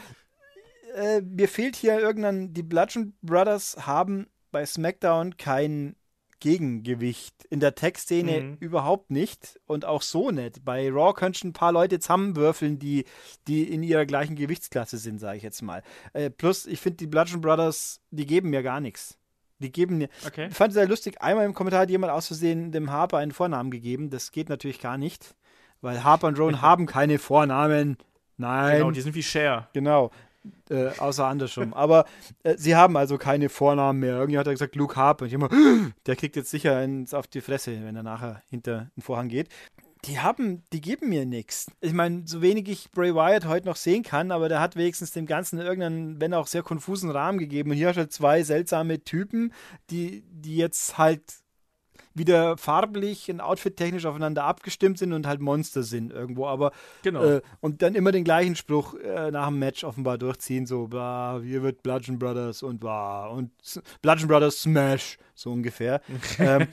äh, mir fehlt hier irgendein, die Bludgeon Brothers haben bei SmackDown kein Gegengewicht. In der Tech-Szene mhm. überhaupt nicht und auch so nicht. Bei Raw könnten ein paar Leute zusammenwürfeln, die, die in ihrer gleichen Gewichtsklasse sind, sage ich jetzt mal. Äh, plus, ich finde, die Bludgeon Brothers, die geben mir gar nichts. Die geben mir. Okay. Ich fand es sehr lustig. Einmal im Kommentar hat jemand aus Versehen dem Harper einen Vornamen gegeben. Das geht natürlich gar nicht, weil Harper und Rowan haben keine Vornamen. Nein. Genau, die sind wie Cher. Genau. Äh, außer andersrum. Aber äh, sie haben also keine Vornamen mehr. Irgendwie hat er gesagt, Luke Harper. Und ich immer, der kriegt jetzt sicher eins auf die Fresse, wenn er nachher hinter den Vorhang geht. Die haben, die geben mir nichts. Ich meine, so wenig ich Bray Wyatt heute noch sehen kann, aber der hat wenigstens dem Ganzen irgendeinen, wenn auch sehr konfusen Rahmen gegeben. Und hier hast du halt zwei seltsame Typen, die, die jetzt halt wieder farblich und outfit-technisch aufeinander abgestimmt sind und halt Monster sind irgendwo. Aber genau. Äh, und dann immer den gleichen Spruch äh, nach dem Match offenbar durchziehen, so, blah, hier wird Bludgeon Brothers und blah, und Bludgeon Brothers Smash so ungefähr. ähm,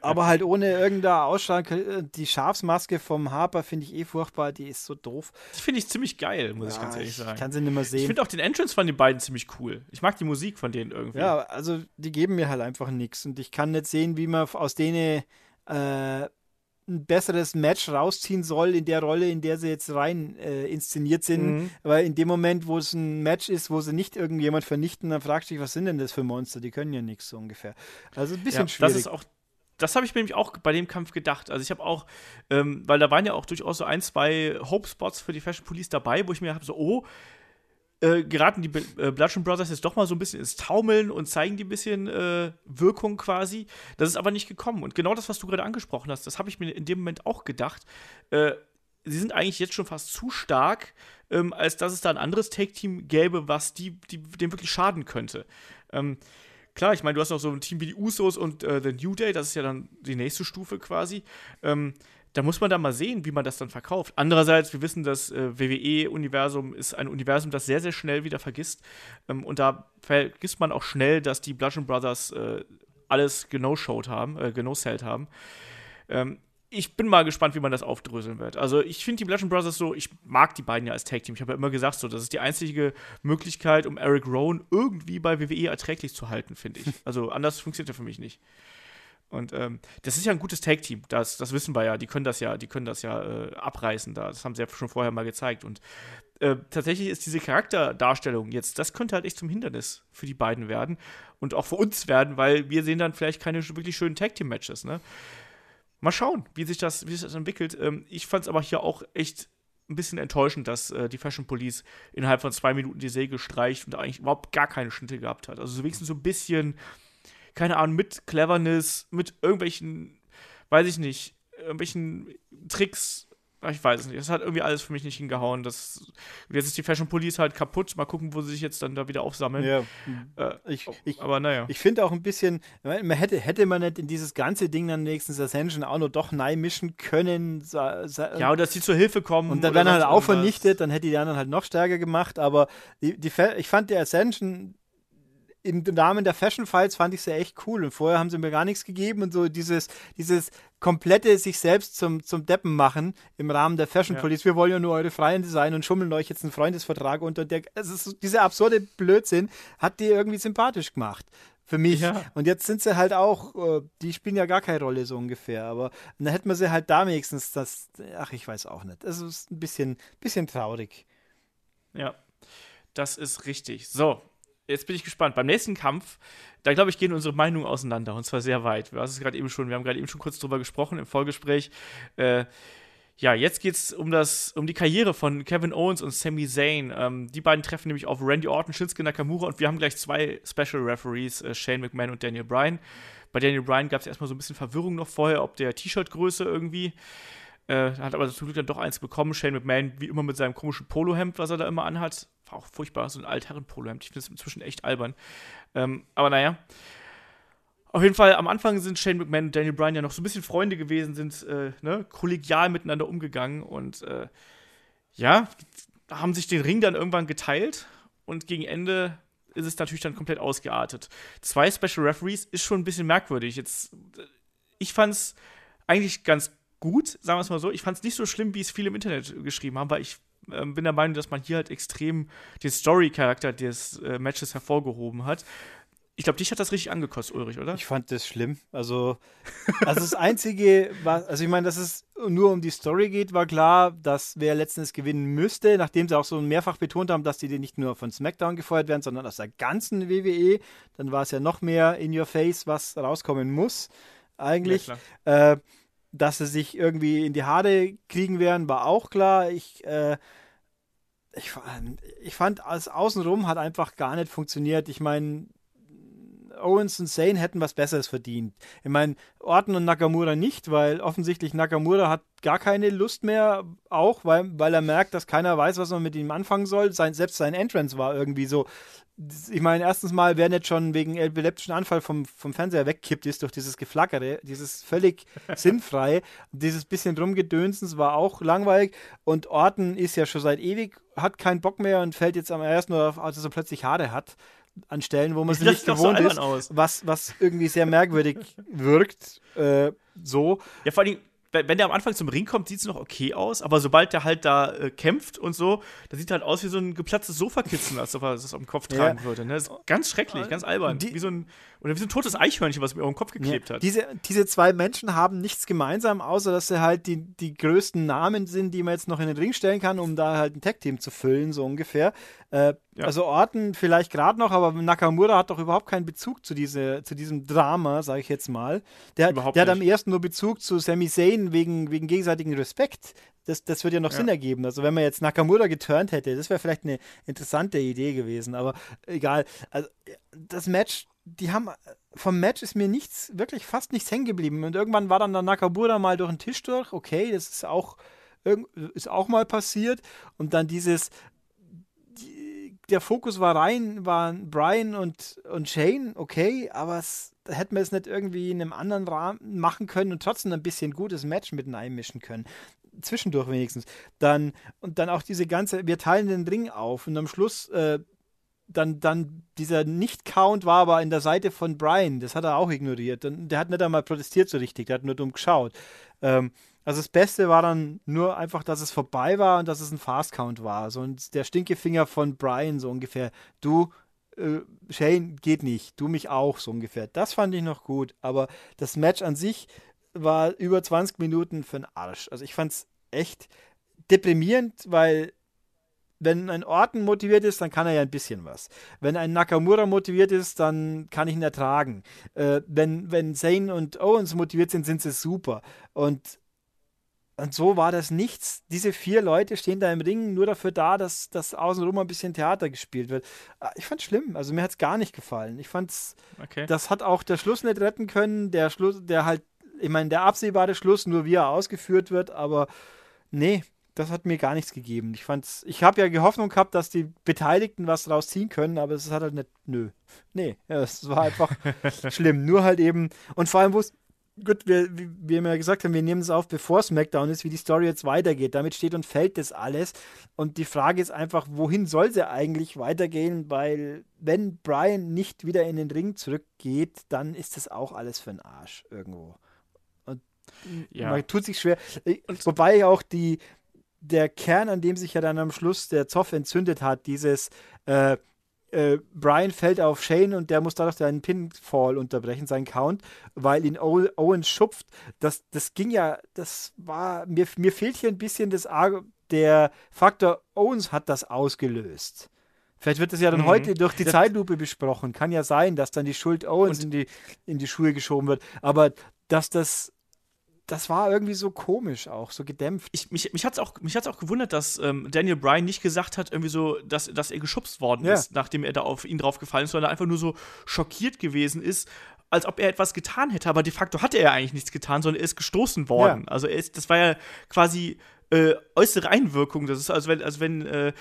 aber halt ohne irgendeine Ausstrahlung. Äh, die Schafsmaske vom Harper finde ich eh furchtbar, die ist so doof. Die finde ich ziemlich geil, muss ja, ich ganz ehrlich sagen. Ich kann sie nicht mehr sehen. Ich finde auch den Entrance von den beiden ziemlich cool. Ich mag die Musik von denen irgendwie. Ja, also die geben mir halt einfach nichts und ich kann nicht sehen, wie man aus denen äh, ein besseres Match rausziehen soll in der Rolle, in der sie jetzt rein äh, inszeniert sind. Mhm. Weil in dem Moment, wo es ein Match ist, wo sie nicht irgendjemand vernichten, dann fragst du dich, was sind denn das für Monster? Die können ja nichts so ungefähr. Also ein bisschen ja, schwierig. Das ist auch das habe ich mir nämlich auch bei dem Kampf gedacht. Also ich habe auch, ähm, weil da waren ja auch durchaus so ein, zwei Hope-Spots für die Fashion Police dabei, wo ich mir habe so, oh, äh, geraten die äh, Bludgeon Brothers jetzt doch mal so ein bisschen ins Taumeln und zeigen die ein bisschen äh, Wirkung quasi. Das ist aber nicht gekommen. Und genau das, was du gerade angesprochen hast, das habe ich mir in dem Moment auch gedacht. Äh, sie sind eigentlich jetzt schon fast zu stark, ähm, als dass es da ein anderes Take-Team gäbe, was die, die, dem wirklich schaden könnte. Ähm, klar, ich meine, du hast auch so ein Team wie die Usos und äh, The New Day, das ist ja dann die nächste Stufe quasi. Ähm, da muss man dann mal sehen, wie man das dann verkauft. Andererseits, wir wissen, das äh, WWE-Universum ist ein Universum, das sehr, sehr schnell wieder vergisst. Ähm, und da vergisst man auch schnell, dass die Bludgeon Brothers äh, alles genau-showed haben, äh, genau-sellt haben. Ähm, ich bin mal gespannt, wie man das aufdröseln wird. Also ich finde die Bludgeon Brothers so, ich mag die beiden ja als Tag Team. Ich habe ja immer gesagt, so, das ist die einzige Möglichkeit, um Eric Rowan irgendwie bei WWE erträglich zu halten, finde ich. Also anders funktioniert er für mich nicht. Und ähm, das ist ja ein gutes Tag-Team, das, das wissen wir ja. Die können das ja, die können das ja äh, abreißen. Da. Das haben sie ja schon vorher mal gezeigt. Und äh, tatsächlich ist diese Charakterdarstellung jetzt, das könnte halt echt zum Hindernis für die beiden werden und auch für uns werden, weil wir sehen dann vielleicht keine wirklich schönen Tag-Team-Matches. Ne? Mal schauen, wie sich das, wie sich das entwickelt. Ähm, ich fand es aber hier auch echt ein bisschen enttäuschend, dass äh, die Fashion Police innerhalb von zwei Minuten die Säge streicht und eigentlich überhaupt gar keine Schnitte gehabt hat. Also so wenigstens so ein bisschen keine Ahnung, mit Cleverness, mit irgendwelchen, weiß ich nicht, irgendwelchen Tricks. Ich weiß es nicht. Das hat irgendwie alles für mich nicht hingehauen. Das, jetzt ist die Fashion Police halt kaputt. Mal gucken, wo sie sich jetzt dann da wieder aufsammeln. Ja. Äh, ich, ich, aber naja. Ich finde auch ein bisschen, man hätte, hätte man nicht in dieses ganze Ding dann nächstens Ascension auch noch doch nein mischen können. ja, oder dass sie zur Hilfe kommen. Und dann werden halt auch vernichtet, dann hätte die anderen halt noch stärker gemacht. Aber die, die, ich fand die Ascension im Namen der Fashion Files fand ich sie echt cool. Und vorher haben sie mir gar nichts gegeben und so dieses, dieses komplette sich selbst zum, zum Deppen machen im Rahmen der Fashion ja. Police. Wir wollen ja nur eure Freunde sein und schummeln euch jetzt einen Freundesvertrag unter. Der, also dieser absurde Blödsinn hat die irgendwie sympathisch gemacht für mich. Ja. Und jetzt sind sie halt auch, äh, die spielen ja gar keine Rolle so ungefähr. Aber dann hätten wir sie halt da wenigstens das, ach, ich weiß auch nicht. Es ist ein bisschen, bisschen traurig. Ja, das ist richtig. So, jetzt bin ich gespannt. Beim nächsten Kampf, da glaube ich, gehen unsere Meinungen auseinander und zwar sehr weit. Wir, es eben schon, wir haben gerade eben schon kurz drüber gesprochen im Vorgespräch. Äh, ja, jetzt geht es um, um die Karriere von Kevin Owens und Sami Zayn. Ähm, die beiden treffen nämlich auf Randy Orton, Shinsuke Nakamura und wir haben gleich zwei Special Referees, äh, Shane McMahon und Daniel Bryan. Bei Daniel Bryan gab es erstmal so ein bisschen Verwirrung noch vorher, ob der T-Shirt-Größe irgendwie. Äh, hat aber zum Glück dann doch eins bekommen. Shane McMahon, wie immer, mit seinem komischen Polohemd, was er da immer anhat. War auch furchtbar, so ein Altherren-Polohemd. Ich finde es inzwischen echt albern. Ähm, aber naja. Auf jeden Fall, am Anfang sind Shane McMahon und Daniel Bryan ja noch so ein bisschen Freunde gewesen, sind äh, ne, kollegial miteinander umgegangen und äh, ja, haben sich den Ring dann irgendwann geteilt und gegen Ende ist es natürlich dann komplett ausgeartet. Zwei Special Referees ist schon ein bisschen merkwürdig. Jetzt, ich fand es eigentlich ganz gut, sagen wir es mal so. Ich fand es nicht so schlimm, wie es viele im Internet geschrieben haben, weil ich äh, bin der Meinung, dass man hier halt extrem den Story-Charakter des äh, Matches hervorgehoben hat. Ich glaube, dich hat das richtig angekostet, Ulrich, oder? Ich fand das schlimm. Also, also das Einzige, war, also ich meine, dass es nur um die Story geht, war klar, dass wer letztens gewinnen müsste, nachdem sie auch so mehrfach betont haben, dass die nicht nur von SmackDown gefeuert werden, sondern aus der ganzen WWE. Dann war es ja noch mehr in your face, was rauskommen muss, eigentlich. Ja, äh, dass sie sich irgendwie in die Haare kriegen werden, war auch klar. Ich, äh, ich, ich fand, als Außenrum hat einfach gar nicht funktioniert. Ich meine, Owens und Zane hätten was Besseres verdient. Ich meine, Orton und Nakamura nicht, weil offensichtlich Nakamura hat gar keine Lust mehr, auch weil, weil er merkt, dass keiner weiß, was man mit ihm anfangen soll. Sein, selbst sein Entrance war irgendwie so ich meine, erstens mal, wer nicht schon wegen epileptischen Anfall vom, vom Fernseher wegkippt ist durch dieses Geflackere, dieses völlig sinnfrei, dieses bisschen Rumgedönsens war auch langweilig und Orton ist ja schon seit ewig, hat keinen Bock mehr und fällt jetzt am ersten nur auf, als er so plötzlich Haare hat, an Stellen, wo man es nicht gewohnt so ist, aus. was, was irgendwie sehr merkwürdig wirkt, äh, so. Ja, vor allem, wenn der am Anfang zum Ring kommt, sieht es noch okay aus, aber sobald der halt da äh, kämpft und so, da sieht er halt aus wie so ein geplatztes Sofakissen, als ob er das auf dem Kopf tragen ja. würde. Ne? Das ist ganz schrecklich, ganz albern. Die, wie so ein, oder wie so ein totes Eichhörnchen, was mir auf dem Kopf geklebt ja. hat. Diese, diese zwei Menschen haben nichts gemeinsam, außer dass sie halt die, die größten Namen sind, die man jetzt noch in den Ring stellen kann, um da halt ein Tag-Team zu füllen, so ungefähr. Äh, ja. Also Orten vielleicht gerade noch, aber Nakamura hat doch überhaupt keinen Bezug zu, diese, zu diesem Drama, sage ich jetzt mal. Der, der hat am ersten nur Bezug zu Sami Zayn wegen, wegen gegenseitigen Respekt. Das, das würde ja noch ja. Sinn ergeben. Also wenn man jetzt Nakamura geturnt hätte, das wäre vielleicht eine interessante Idee gewesen, aber egal. Also das Match, die haben vom Match ist mir nichts, wirklich fast nichts hängen geblieben. Und irgendwann war dann der Nakamura mal durch den Tisch durch. Okay, das ist auch ist auch mal passiert. Und dann dieses, der Fokus war rein, waren Brian und, und Shane, okay, aber es, da hätten wir es nicht irgendwie in einem anderen Rahmen machen können und trotzdem ein bisschen gutes Match mit einmischen können. Zwischendurch wenigstens. Dann, und dann auch diese ganze, wir teilen den Ring auf und am Schluss äh, dann, dann dieser Nicht-Count war aber in der Seite von Brian, das hat er auch ignoriert. Und der hat nicht einmal protestiert so richtig, der hat nur dumm geschaut. Ähm, also das Beste war dann nur einfach, dass es vorbei war und dass es ein Fast-Count war. So und der Stinkefinger von Brian so ungefähr. Du, äh, Shane, geht nicht. Du mich auch, so ungefähr. Das fand ich noch gut. Aber das Match an sich war über 20 Minuten für den Arsch. Also ich fand es echt deprimierend, weil wenn ein Orton motiviert ist, dann kann er ja ein bisschen was. Wenn ein Nakamura motiviert ist, dann kann ich ihn ertragen. Äh, wenn, wenn Zane und Owens motiviert sind, sind sie super. Und, und so war das nichts. Diese vier Leute stehen da im Ring nur dafür da, dass, dass außenrum ein bisschen Theater gespielt wird. Ah, ich fand es schlimm. Also mir hat es gar nicht gefallen. Ich fand okay. das hat auch der Schluss nicht retten können. Der Schluss, der halt, ich meine, der absehbare Schluss, nur wie er ausgeführt wird, aber nee, das hat mir gar nichts gegeben. Ich fand's, ich habe ja die Hoffnung gehabt, dass die Beteiligten was daraus ziehen können, aber es hat halt nicht, nö. Nee, es war einfach schlimm. Nur halt eben, und vor allem, wo es, gut, wir, wir haben ja gesagt haben, wir nehmen es auf, bevor SmackDown ist, wie die Story jetzt weitergeht. Damit steht und fällt das alles. Und die Frage ist einfach, wohin soll sie eigentlich weitergehen? Weil, wenn Brian nicht wieder in den Ring zurückgeht, dann ist das auch alles für den Arsch irgendwo. Und ja. man tut sich schwer. Wobei auch die, der Kern, an dem sich ja dann am Schluss der Zoff entzündet hat, dieses äh, äh, Brian fällt auf Shane und der muss dadurch seinen Pinfall unterbrechen, seinen Count, weil ihn Owens schupft. Das, das ging ja, das war, mir, mir fehlt hier ein bisschen das, der Faktor, Owens hat das ausgelöst. Vielleicht wird das ja dann mhm. heute durch die das Zeitlupe besprochen. Kann ja sein, dass dann die Schuld Owens in die, in die Schuhe geschoben wird. Aber dass das das war irgendwie so komisch auch, so gedämpft. Ich, mich mich hat es auch, auch gewundert, dass ähm, Daniel Bryan nicht gesagt hat, irgendwie so, dass, dass er geschubst worden ja. ist, nachdem er da auf ihn drauf gefallen ist, sondern einfach nur so schockiert gewesen ist, als ob er etwas getan hätte. Aber de facto hatte er ja eigentlich nichts getan, sondern er ist gestoßen worden. Ja. Also er ist, das war ja quasi äh, äußere Einwirkung. Das ist also wenn, also wenn äh,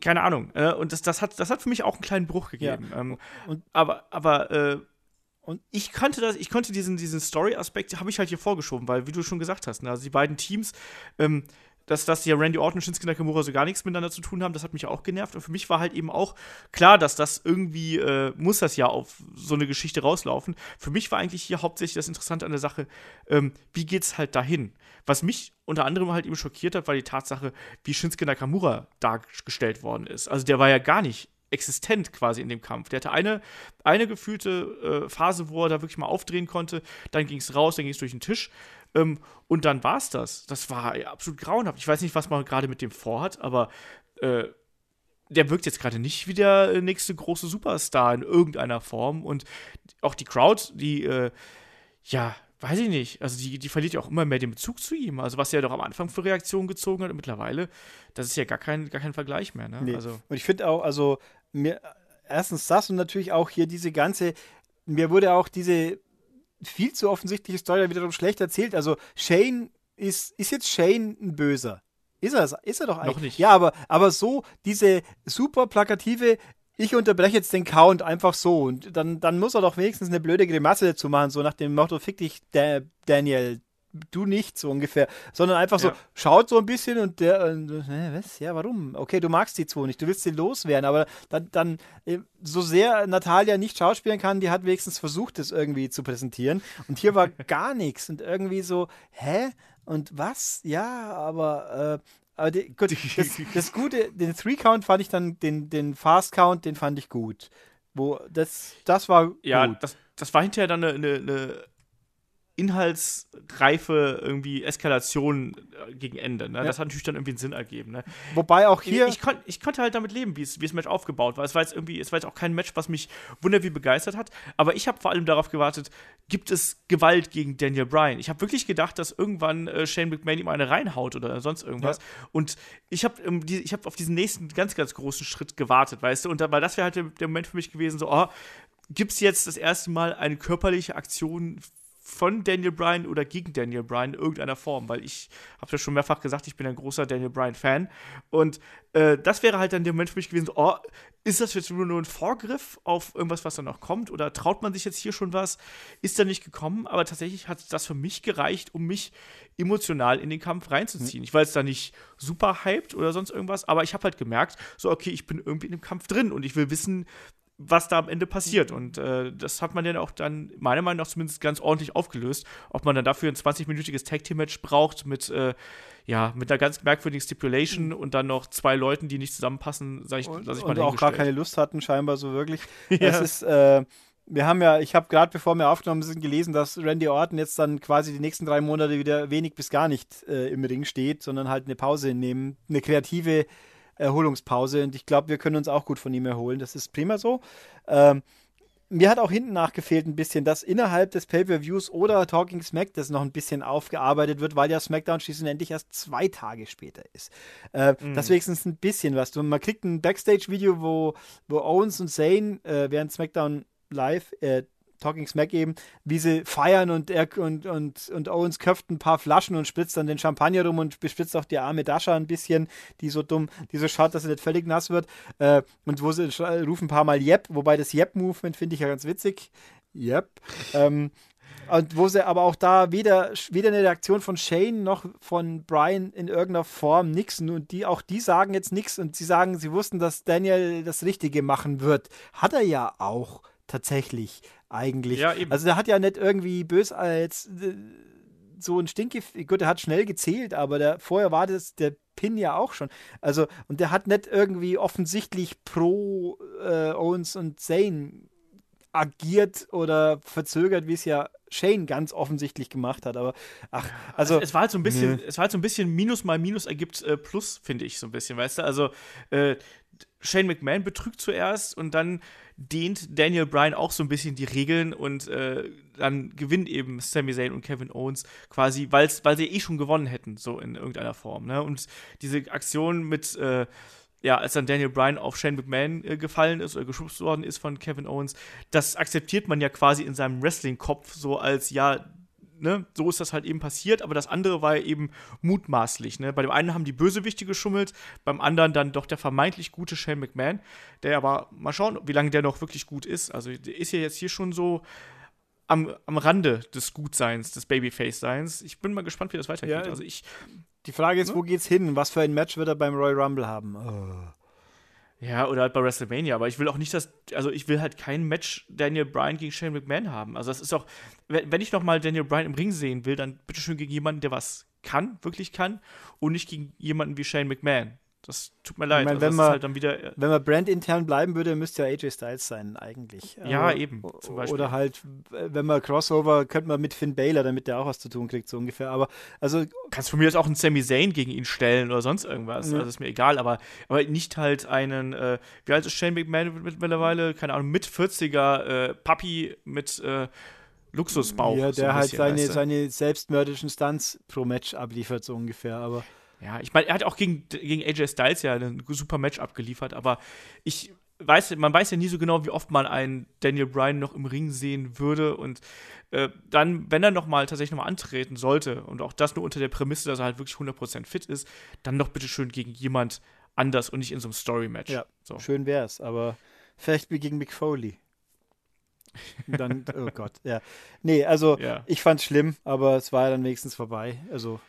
keine Ahnung. Äh, und das, das, hat, das hat für mich auch einen kleinen Bruch gegeben. Ja. Ähm, aber aber äh, und ich konnte das, ich konnte diesen, diesen Story-Aspekt, habe ich halt hier vorgeschoben, weil, wie du schon gesagt hast, ne, also die beiden Teams, ähm, dass, dass ja Randy Orton und Shinsuke Nakamura so gar nichts miteinander zu tun haben, das hat mich auch genervt. Und für mich war halt eben auch klar, dass das irgendwie, äh, muss das ja auf so eine Geschichte rauslaufen. Für mich war eigentlich hier hauptsächlich das Interessante an der Sache, ähm, wie geht's halt dahin? Was mich unter anderem halt eben schockiert hat, war die Tatsache, wie Shinsuke Nakamura dargestellt worden ist. Also der war ja gar nicht existent quasi in dem Kampf. Der hatte eine, eine gefühlte äh, Phase, wo er da wirklich mal aufdrehen konnte. Dann ging es raus, dann ging es durch den Tisch. Ähm, und dann war es das. Das war ja, absolut grauenhaft. Ich weiß nicht, was man gerade mit dem vorhat, aber äh, der wirkt jetzt gerade nicht wie der nächste große Superstar in irgendeiner Form. Und auch die Crowd, die, äh, ja, weiß ich nicht. Also die, die verliert ja auch immer mehr den Bezug zu ihm. Also was er doch am Anfang für Reaktionen gezogen hat und mittlerweile, das ist ja gar kein, gar kein Vergleich mehr. Ne? Nee. Also. Und ich finde auch, also mir erstens das und natürlich auch hier diese ganze, mir wurde auch diese viel zu offensichtliche Story wiederum schlecht erzählt. Also Shane ist, ist jetzt Shane ein Böser. Ist er, ist er doch eigentlich. Noch nicht. Ja, aber, aber so diese super plakative, ich unterbreche jetzt den Count einfach so und dann, dann muss er doch wenigstens eine blöde Grimasse dazu machen, so nach dem Motto, fick dich, Daniel, du nicht, so ungefähr, sondern einfach so, schaut so ein bisschen und der, äh, was, ja, warum? Okay, du magst die zwei nicht, du willst sie loswerden, aber dann, dann, äh, so sehr Natalia nicht schauspielen kann, die hat wenigstens versucht, das irgendwie zu präsentieren und hier war gar nichts und irgendwie so, hä? Und was? Ja, aber, äh, aber die, gut, das, das, Gute, den Three-Count fand ich dann, den, den Fast-Count, den fand ich gut. Wo, das, das war ja, gut. Das, das war hinterher dann eine, eine, eine inhaltsreife irgendwie Eskalation äh, gegen Ende. Ne? Ja. Das hat natürlich dann irgendwie einen Sinn ergeben. Ne? Wobei auch hier. Ich, ich, kon, ich konnte halt damit leben, wie es das Match aufgebaut war. Es war jetzt irgendwie, es war jetzt auch kein Match, was mich wunder wie begeistert hat. Aber ich habe vor allem darauf gewartet, gibt es Gewalt gegen Daniel Bryan? Ich habe wirklich gedacht, dass irgendwann äh, Shane McMahon ihm eine reinhaut oder sonst irgendwas. Ja. Und ich habe ähm, die, hab auf diesen nächsten ganz, ganz großen Schritt gewartet, weißt du? Und da, weil das wäre halt der, der Moment für mich gewesen, so, oh, gibt es jetzt das erste Mal eine körperliche Aktion von Daniel Bryan oder gegen Daniel Bryan in irgendeiner Form, weil ich habe ja schon mehrfach gesagt, ich bin ein großer Daniel Bryan-Fan. Und äh, das wäre halt dann der Moment für mich gewesen, so, oh, ist das jetzt nur ein Vorgriff auf irgendwas, was da noch kommt? Oder traut man sich jetzt hier schon was? Ist da nicht gekommen? Aber tatsächlich hat das für mich gereicht, um mich emotional in den Kampf reinzuziehen. Mhm. Ich war jetzt da nicht super hyped oder sonst irgendwas, aber ich habe halt gemerkt, so, okay, ich bin irgendwie in dem Kampf drin und ich will wissen, was da am Ende passiert. Und äh, das hat man dann auch dann, meiner Meinung nach, zumindest ganz ordentlich aufgelöst. Ob man dann dafür ein 20-minütiges Tag-Team-Match braucht mit, äh, ja, mit einer ganz merkwürdigen Stipulation mhm. und dann noch zwei Leuten, die nicht zusammenpassen, sag ich, und, ich mal Und auch gar keine Lust hatten, scheinbar so wirklich. ja. Das ist, äh, wir haben ja, ich habe gerade bevor wir aufgenommen sind, gelesen, dass Randy Orton jetzt dann quasi die nächsten drei Monate wieder wenig bis gar nicht äh, im Ring steht, sondern halt eine Pause nehmen, eine kreative Erholungspause. Und ich glaube, wir können uns auch gut von ihm erholen. Das ist prima so. Ähm, mir hat auch hinten nachgefehlt ein bisschen, dass innerhalb des Pay-Per-Views oder Talking Smack das noch ein bisschen aufgearbeitet wird, weil ja SmackDown schließlich erst zwei Tage später ist. Äh, mm. Das wenigstens ein bisschen was. man kriegt ein Backstage-Video, wo, wo Owens und Zane äh, während SmackDown live äh, Talking Smack eben, wie sie feiern und, er, und, und, und Owens köpft ein paar Flaschen und spritzt dann den Champagner rum und bespritzt auch die arme Dasha ein bisschen, die so dumm, die so schaut, dass sie nicht völlig nass wird. Äh, und wo sie rufen ein paar Mal Yep, wobei das Yep-Movement finde ich ja ganz witzig. Yep. Ähm, und wo sie aber auch da weder, weder eine Reaktion von Shane noch von Brian in irgendeiner Form nix. Und die, auch die sagen jetzt nichts und sie sagen, sie wussten, dass Daniel das Richtige machen wird. Hat er ja auch tatsächlich eigentlich. Ja, also der hat ja nicht irgendwie bös als äh, so ein Stinke. Gut, der hat schnell gezählt, aber der, vorher war das der Pin ja auch schon. Also, und der hat nicht irgendwie offensichtlich pro äh, Owens und Zane agiert oder verzögert, wie es ja Shane ganz offensichtlich gemacht hat. Aber ach, also. also es war halt so ein bisschen, ne. es war halt so ein bisschen Minus mal Minus ergibt äh, Plus, finde ich, so ein bisschen, weißt du? Also äh, Shane McMahon betrügt zuerst und dann dehnt Daniel Bryan auch so ein bisschen die Regeln und äh, dann gewinnt eben Sami Zayn und Kevin Owens quasi, weil's, weil sie eh schon gewonnen hätten, so in irgendeiner Form. Ne? Und diese Aktion mit, äh, ja, als dann Daniel Bryan auf Shane McMahon äh, gefallen ist oder geschubst worden ist von Kevin Owens, das akzeptiert man ja quasi in seinem Wrestling-Kopf so als, ja, ne, so ist das halt eben passiert, aber das andere war eben mutmaßlich. Ne? Bei dem einen haben die Bösewichte geschummelt, beim anderen dann doch der vermeintlich gute Shane McMahon, der aber mal schauen, wie lange der noch wirklich gut ist. Also der ist ja jetzt hier schon so am, am Rande des Gutseins, des Babyface-Seins. Ich bin mal gespannt, wie das weitergeht. Ja, also ich. Die Frage ist, ne? wo geht's hin? Was für ein Match wird er beim Royal Rumble haben? Oh. Ja, oder halt bei WrestleMania, aber ich will auch nicht, dass, also ich will halt kein Match Daniel Bryan gegen Shane McMahon haben. Also das ist auch, wenn ich nochmal Daniel Bryan im Ring sehen will, dann bitteschön gegen jemanden, der was kann, wirklich kann, und nicht gegen jemanden wie Shane McMahon. Das tut mir leid. Ich mein, also wenn, man, halt wieder, äh, wenn man brandintern bleiben würde, müsste ja AJ Styles sein, eigentlich. Ja, also, eben. Oder halt, wenn man Crossover, könnte man mit Finn Baylor, damit der auch was zu tun kriegt, so ungefähr. Aber, also. Kannst du von mir jetzt auch einen Sami Zayn gegen ihn stellen oder sonst irgendwas. Ja. Also ist mir egal, aber, aber nicht halt einen, äh, wie alt ist Shane McMahon mittlerweile? Keine Ahnung, mit 40er äh, Papi mit, äh, Luxusbauch. Ja, der so halt bisschen, seine, weißt du? seine selbstmörderischen Stunts pro Match abliefert, so ungefähr. Aber ja, ich meine, er hat auch gegen, gegen AJ Styles ja ein super Match abgeliefert, aber ich weiß, man weiß ja nie so genau, wie oft man einen Daniel Bryan noch im Ring sehen würde und äh, dann, wenn er nochmal tatsächlich nochmal antreten sollte und auch das nur unter der Prämisse, dass er halt wirklich 100% fit ist, dann doch bitte schön gegen jemand anders und nicht in so einem Story-Match. Ja, so. schön wär's, aber vielleicht wie gegen Mick Foley. dann, oh Gott, ja. Nee, also ja. ich fand's schlimm, aber es war ja dann wenigstens vorbei. Also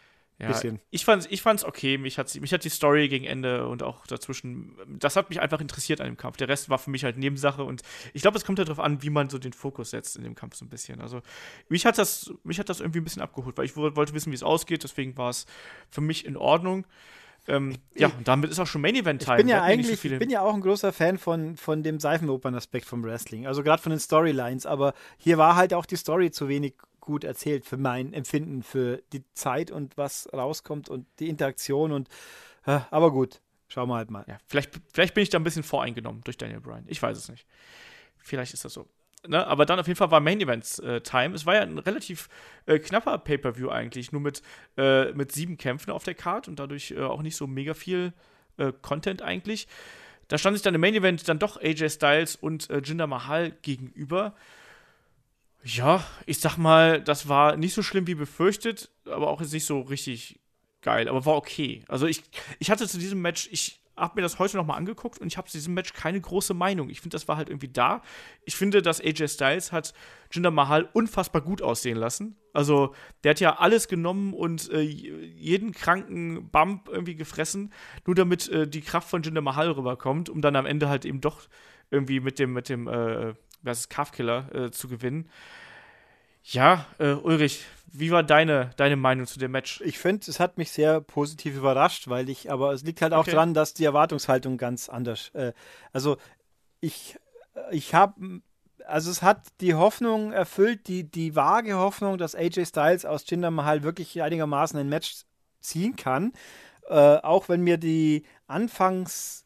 ja, bisschen. Ich fand's, ich fand's okay. Mich hat, mich hat die Story gegen Ende und auch dazwischen, das hat mich einfach interessiert an dem Kampf. Der Rest war für mich halt Nebensache und ich glaube, es kommt halt darauf an, wie man so den Fokus setzt in dem Kampf so ein bisschen. Also mich hat das, mich hat das irgendwie ein bisschen abgeholt, weil ich wollte wissen, wie es ausgeht. Deswegen war es für mich in Ordnung. Ähm, ja, und damit ist auch schon Main Event Time. Ich bin ja eigentlich, so ich bin ja auch ein großer Fan von, von dem Seifenopern-Aspekt vom Wrestling. Also gerade von den Storylines. Aber hier war halt auch die Story zu wenig gut erzählt für mein Empfinden, für die Zeit und was rauskommt und die Interaktion und äh, aber gut, schauen wir halt mal. Ja, vielleicht, vielleicht bin ich da ein bisschen voreingenommen durch Daniel Bryan. Ich weiß es nicht. Vielleicht ist das so. Ne, aber dann auf jeden Fall war Main Events äh, Time. Es war ja ein relativ äh, knapper Pay-Per-View eigentlich, nur mit, äh, mit sieben Kämpfen auf der Card und dadurch äh, auch nicht so mega viel äh, Content eigentlich. Da stand sich dann im Main Event dann doch AJ Styles und äh, Jinder Mahal gegenüber Ja, ich sag mal, das war nicht so schlimm wie befürchtet, aber auch jetzt nicht so richtig geil, aber war okay. Also ich, ich hatte zu diesem Match, ich habe mir das heute nochmal angeguckt und ich habe zu diesem Match keine große Meinung. Ich finde, das war halt irgendwie da. Ich finde, dass AJ Styles hat Jinder Mahal unfassbar gut aussehen lassen. Also, der hat ja alles genommen und äh, jeden kranken Bump irgendwie gefressen, nur damit äh, die Kraft von Jinder Mahal rüberkommt, um dann am Ende halt eben doch irgendwie mit dem, mit dem, äh, ist Calf-Killer äh, zu gewinnen. Ja, äh, Ulrich, wie war deine, deine Meinung zu dem Match? Ich finde, es hat mich sehr positiv überrascht, weil ich, aber es liegt halt auch okay. dran, dass die Erwartungshaltung ganz anders. Äh, also ich, ich habe, also es hat die Hoffnung erfüllt, die, die vage Hoffnung, dass AJ Styles aus Jinder Mahal wirklich einigermaßen ein Match ziehen kann. Äh, auch wenn mir die Anfangs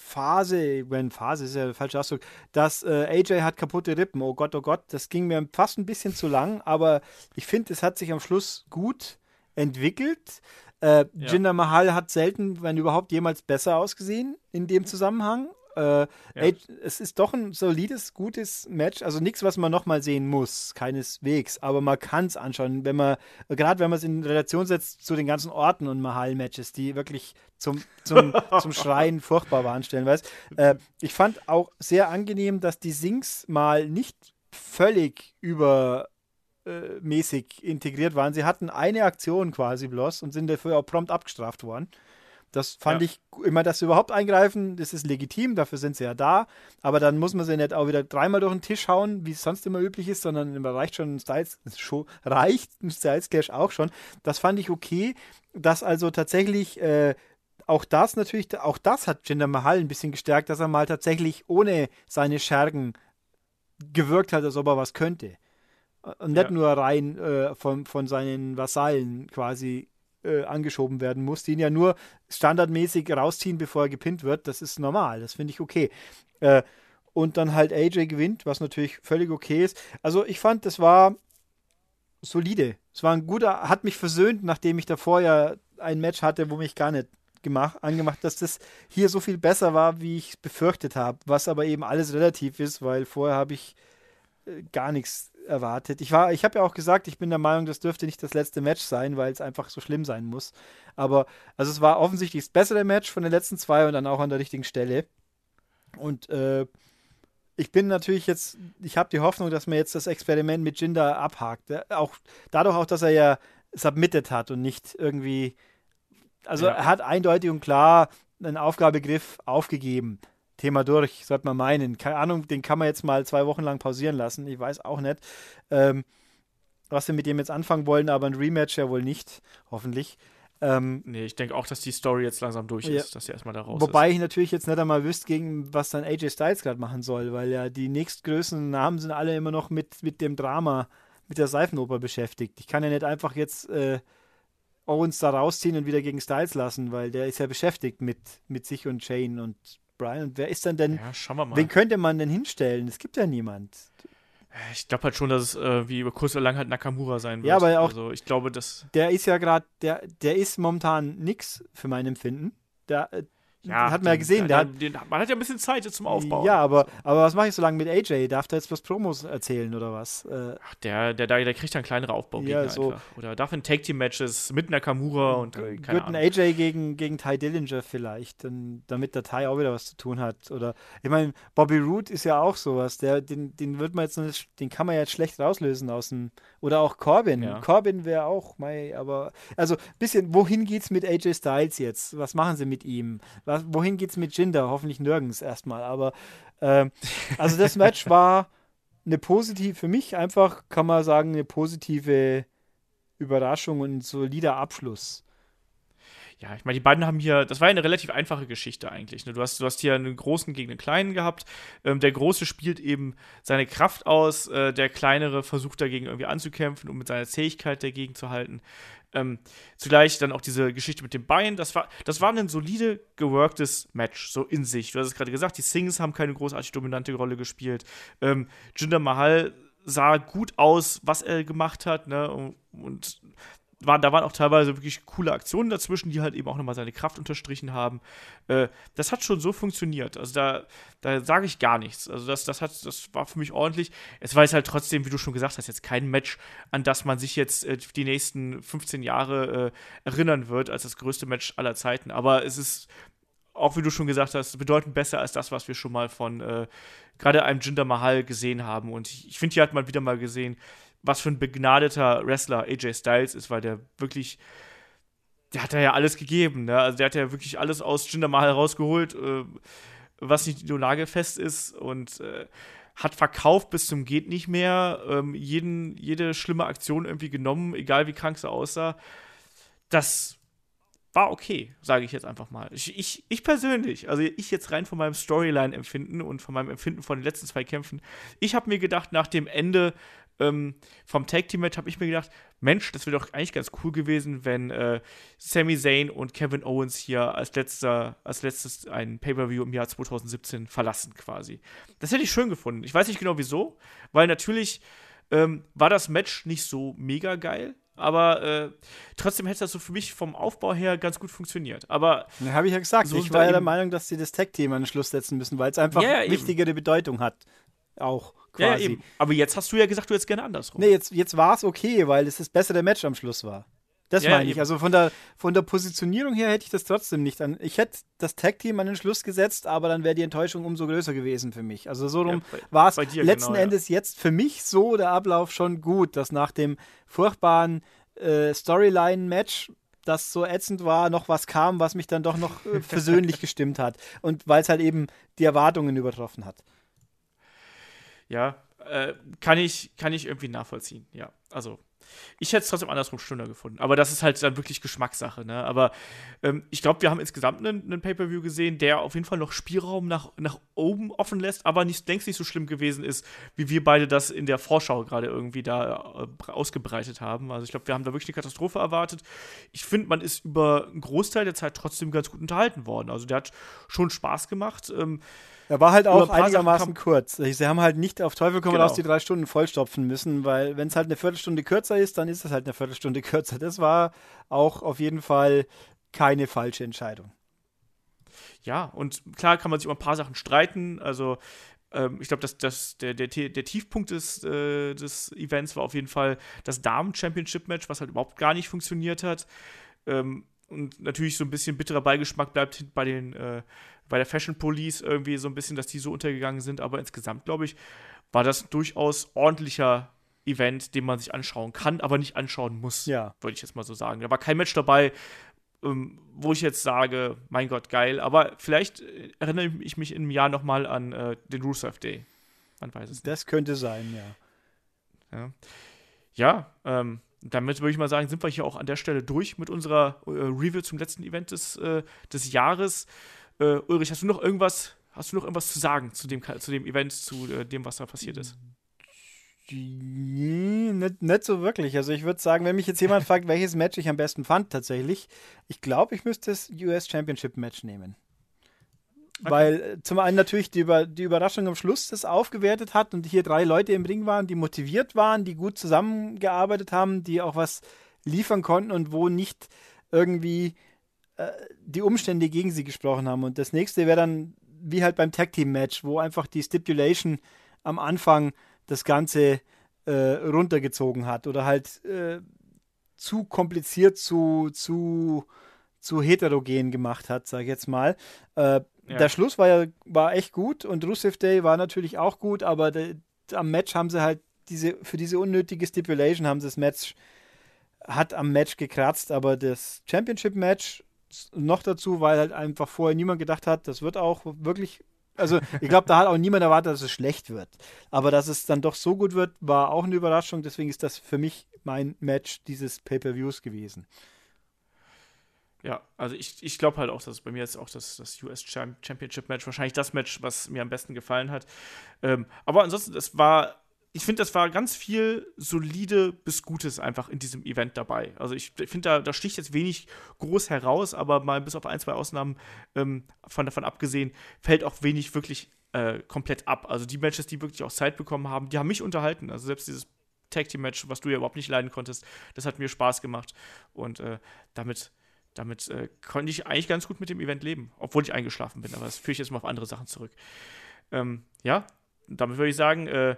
Phase, wenn Phase ist ja der falsche Ausdruck, dass äh, AJ hat kaputte Rippen. Oh Gott, oh Gott, das ging mir fast ein bisschen zu lang, aber ich finde, es hat sich am Schluss gut entwickelt. Äh, ja. Jinder Mahal hat selten, wenn überhaupt, jemals besser ausgesehen in dem Zusammenhang. Äh, ja. ey, es ist doch ein solides, gutes Match. Also nichts, was man nochmal sehen muss, keineswegs. Aber man kann es anschauen, wenn man, gerade wenn man es in Relation setzt zu den ganzen Orten und Mahal-Matches, die wirklich zum, zum, zum Schreien furchtbar waren, stellenweise. Äh, ich fand auch sehr angenehm, dass die Sings mal nicht völlig übermäßig integriert waren. Sie hatten eine Aktion quasi bloß und sind dafür auch prompt abgestraft worden. Das fand ja. ich immer, dass sie überhaupt eingreifen, das ist legitim, dafür sind sie ja da. Aber dann muss man sie nicht auch wieder dreimal durch den Tisch hauen, wie es sonst immer üblich ist, sondern reicht schon ein Styles, schon, reicht ein Styles Clash auch schon. Das fand ich okay, dass also tatsächlich äh, auch das natürlich, auch das hat Jinder Mahal ein bisschen gestärkt, dass er mal tatsächlich ohne seine Schergen gewirkt hat, als ob er was könnte. Und nicht ja. nur rein äh, von, von seinen Vasallen quasi äh, angeschoben werden muss, die ihn ja nur standardmäßig rausziehen, bevor er gepinnt wird. Das ist normal, das finde ich okay. Äh, und dann halt AJ gewinnt, was natürlich völlig okay ist. Also ich fand, das war solide. Es war ein guter, hat mich versöhnt, nachdem ich davor ja ein Match hatte, wo mich gar nicht gemacht, angemacht, dass das hier so viel besser war, wie ich befürchtet habe. Was aber eben alles relativ ist, weil vorher habe ich äh, gar nichts erwartet. Ich war, ich habe ja auch gesagt, ich bin der Meinung, das dürfte nicht das letzte Match sein, weil es einfach so schlimm sein muss. Aber also es war offensichtlich das bessere Match von den letzten zwei und dann auch an der richtigen Stelle. Und äh, ich bin natürlich jetzt, ich habe die Hoffnung, dass man jetzt das Experiment mit Jinder abhakt. Auch dadurch auch, dass er ja submitted hat und nicht irgendwie, also ja. er hat eindeutig und klar einen Aufgabegriff aufgegeben. Thema durch, sollte man meinen. Keine Ahnung, den kann man jetzt mal zwei Wochen lang pausieren lassen. Ich weiß auch nicht, ähm, was wir mit dem jetzt anfangen wollen, aber ein Rematch ja wohl nicht, hoffentlich. Ähm, nee, ich denke auch, dass die Story jetzt langsam durch ja. ist, dass sie erstmal da raus Wobei ist. ich natürlich jetzt nicht einmal wüsste, gegen was dann AJ Styles gerade machen soll, weil ja die nächstgrößten Namen sind alle immer noch mit, mit dem Drama, mit der Seifenoper beschäftigt. Ich kann ja nicht einfach jetzt äh, Owens da rausziehen und wieder gegen Styles lassen, weil der ist ja beschäftigt mit, mit sich und Shane und Brian. Und wer ist dann denn? Ja, schauen wir mal. Wen könnte man denn hinstellen? Es gibt ja niemand. Ich glaube halt schon, dass es äh, wie über kurz oder lang halt Nakamura sein wird. Ja, aber auch. Also ich glaube, dass. Der ist ja gerade, der, der ist momentan nix für mein Empfinden. Der, äh, ja, hat man ja gesehen. Der, der, den, man hat ja ein bisschen Zeit jetzt zum Aufbauen. Ja, aber, aber was mache ich so lange mit AJ? Darf der jetzt was Promos erzählen oder was? Äh, Ach, der, der, der, kriegt dann kleinere Aufbaugegner ja, so. einfach. Oder darf in Take-Team-Matches mit Nakamura und äh, keine Wird ein AJ gegen, gegen Ty Dillinger vielleicht, dann, damit der Ty auch wieder was zu tun hat. Oder ich meine, Bobby Root ist ja auch sowas. Der, den, den wird man jetzt nicht, den kann man jetzt schlecht rauslösen aus dem. Oder auch Corbin. Ja. Corbin wäre auch, mei, aber also bisschen, wohin geht's mit AJ Styles jetzt? Was machen sie mit ihm? Was, wohin geht's mit Jinder? Hoffentlich nirgends erstmal. Aber äh, also das Match war eine positive, für mich einfach kann man sagen, eine positive Überraschung und ein solider Abschluss. Ja, ich meine, die beiden haben hier, das war ja eine relativ einfache Geschichte eigentlich. Ne? Du, hast, du hast hier einen Großen gegen einen Kleinen gehabt. Ähm, der Große spielt eben seine Kraft aus, äh, der Kleinere versucht dagegen irgendwie anzukämpfen, um mit seiner Zähigkeit dagegen zu halten. Ähm, zugleich dann auch diese Geschichte mit dem Bein. Das war, das war ein solide geworktes Match, so in sich. Du hast es gerade gesagt, die Sings haben keine großartig dominante Rolle gespielt. Ähm, Jinder Mahal sah gut aus, was er gemacht hat, ne? Und, und war, da waren auch teilweise wirklich coole Aktionen dazwischen, die halt eben auch nochmal seine Kraft unterstrichen haben. Äh, das hat schon so funktioniert. Also da, da sage ich gar nichts. Also das, das, hat, das war für mich ordentlich. Es war jetzt halt trotzdem, wie du schon gesagt hast, jetzt kein Match, an das man sich jetzt äh, die nächsten 15 Jahre äh, erinnern wird, als das größte Match aller Zeiten. Aber es ist, auch wie du schon gesagt hast, bedeutend besser als das, was wir schon mal von äh, gerade einem Jinder Mahal gesehen haben. Und ich, ich finde, hier hat man wieder mal gesehen, was für ein begnadeter Wrestler AJ Styles ist, weil der wirklich, der hat ja alles gegeben, ne? Also der hat ja wirklich alles aus Jinder Mahal rausgeholt, äh, was nicht nur nagelfest ist und äh, hat verkauft bis zum geht nicht mehr, ähm, jeden, jede schlimme Aktion irgendwie genommen, egal wie krank sie aussah. Das war okay, sage ich jetzt einfach mal. Ich, ich, ich, persönlich, also ich jetzt rein von meinem Storyline-Empfinden und von meinem Empfinden von den letzten zwei Kämpfen, ich habe mir gedacht, nach dem Ende ähm, vom Tag Team Match habe ich mir gedacht, Mensch, das wäre doch eigentlich ganz cool gewesen, wenn äh, Sami Zayn und Kevin Owens hier als letzter, als letztes ein Pay-per-View im Jahr 2017 verlassen quasi. Das hätte ich schön gefunden. Ich weiß nicht genau wieso, weil natürlich ähm, war das Match nicht so mega geil. Aber äh, trotzdem hätte das so für mich vom Aufbau her ganz gut funktioniert. Aber. Ja, habe ich ja gesagt. So ich war ja der Meinung, dass sie das Tag-Team an den Schluss setzen müssen, weil es einfach ja, wichtigere Bedeutung hat. Auch quasi. Ja, Aber jetzt hast du ja gesagt, du hättest gerne andersrum. Nee, jetzt, jetzt war es okay, weil es das bessere Match am Schluss war. Das ja, meine ich. Eben. Also von der, von der Positionierung her hätte ich das trotzdem nicht an. Ich hätte das Tag-Team an den Schluss gesetzt, aber dann wäre die Enttäuschung umso größer gewesen für mich. Also so ja, war es letzten genau, Endes ja. jetzt für mich so der Ablauf schon gut, dass nach dem furchtbaren äh, Storyline-Match das so ätzend war, noch was kam, was mich dann doch noch äh, versöhnlich gestimmt hat. Und weil es halt eben die Erwartungen übertroffen hat. Ja, äh, kann, ich, kann ich irgendwie nachvollziehen, ja. Also, ich hätte es trotzdem andersrum schöner gefunden. Aber das ist halt dann wirklich Geschmackssache, ne? Aber ähm, ich glaube, wir haben insgesamt einen, einen Pay-Per-View gesehen, der auf jeden Fall noch Spielraum nach, nach oben offen lässt, aber nicht, längst nicht so schlimm gewesen ist, wie wir beide das in der Vorschau gerade irgendwie da äh, ausgebreitet haben. Also ich glaube, wir haben da wirklich eine Katastrophe erwartet. Ich finde, man ist über einen Großteil der Zeit trotzdem ganz gut unterhalten worden. Also der hat schon Spaß gemacht. Ähm, er war halt auch einigermaßen kurz. Sie haben halt nicht auf Teufel komm genau. raus die drei Stunden vollstopfen müssen, weil wenn es halt eine Viertelstunde kürzer ist, dann ist es halt eine Viertelstunde kürzer. Das war auch auf jeden Fall keine falsche Entscheidung. Ja, und klar kann man sich über ein paar Sachen streiten. Also ähm, ich glaube, dass das, der, der, der Tiefpunkt des, äh, des Events war auf jeden Fall das Damen-Championship-Match, was halt überhaupt gar nicht funktioniert hat. Ähm, und natürlich so ein bisschen bitterer Beigeschmack bleibt bei den äh, bei der Fashion Police irgendwie so ein bisschen, dass die so untergegangen sind, aber insgesamt, glaube ich, war das durchaus ordentlicher Event, den man sich anschauen kann, aber nicht anschauen muss, ja. würde ich jetzt mal so sagen. Da war kein Match dabei, ähm, wo ich jetzt sage, mein Gott, geil, aber vielleicht äh, erinnere ich mich in einem Jahr nochmal an äh, den Rusev Day. Man weiß es nicht. Das könnte sein, ja. Ja, ja ähm, damit würde ich mal sagen, sind wir hier auch an der Stelle durch mit unserer äh, Review zum letzten Event des, äh, des Jahres. Äh, Ulrich, hast du noch irgendwas, hast du noch irgendwas zu sagen zu dem, zu dem Event, zu äh, dem, was da passiert ist? Nicht, nicht so wirklich. Also ich würde sagen, wenn mich jetzt jemand fragt, welches Match ich am besten fand, tatsächlich, ich glaube, ich müsste das US Championship Match nehmen. Weil äh, zum einen natürlich die, Über die Überraschung am Schluss das aufgewertet hat und hier drei Leute im Ring waren, die motiviert waren, die gut zusammengearbeitet haben, die auch was liefern konnten und wo nicht irgendwie äh, die Umstände gegen sie gesprochen haben. Und das nächste wäre dann wie halt beim Tag Team Match, wo einfach die Stipulation am Anfang das Ganze äh, runtergezogen hat oder halt äh, zu kompliziert, zu, zu, zu heterogen gemacht hat, sag ich jetzt mal. Äh, Der Schluss war ja war echt gut und Rusev Day war natürlich auch gut, aber de, am Match haben sie halt diese, für diese unnötige Stipulation haben sie das Match, hat am Match gekratzt, aber das Championship-Match noch dazu, weil halt einfach vorher niemand gedacht hat, das wird auch wirklich. Also, ich glaube, da hat auch niemand erwartet, dass es schlecht wird. Aber dass es dann doch so gut wird, war auch eine Überraschung. Deswegen ist das für mich mein Match dieses Pay-Per-Views gewesen. Ja, also ich, ich glaube halt auch, dass bei mir jetzt auch das, das US Championship Match wahrscheinlich das Match, was mir am besten gefallen hat. Ähm, aber ansonsten, es war ich finde, das war ganz viel solide bis Gutes einfach in diesem Event dabei. Also ich finde, da, da sticht jetzt wenig groß heraus, aber mal bis auf ein, zwei Ausnahmen ähm, von davon abgesehen, fällt auch wenig wirklich äh, komplett ab. Also die Matches, die wirklich auch Zeit bekommen haben, die haben mich unterhalten. Also selbst dieses Tag Team Match, was du ja überhaupt nicht leiden konntest. Das hat mir Spaß gemacht und äh, damit, damit äh, konnte ich eigentlich ganz gut mit dem Event leben, obwohl ich eingeschlafen bin. Aber das führe ich jetzt mal auf andere Sachen zurück. Ähm, ja, damit würde ich sagen, äh,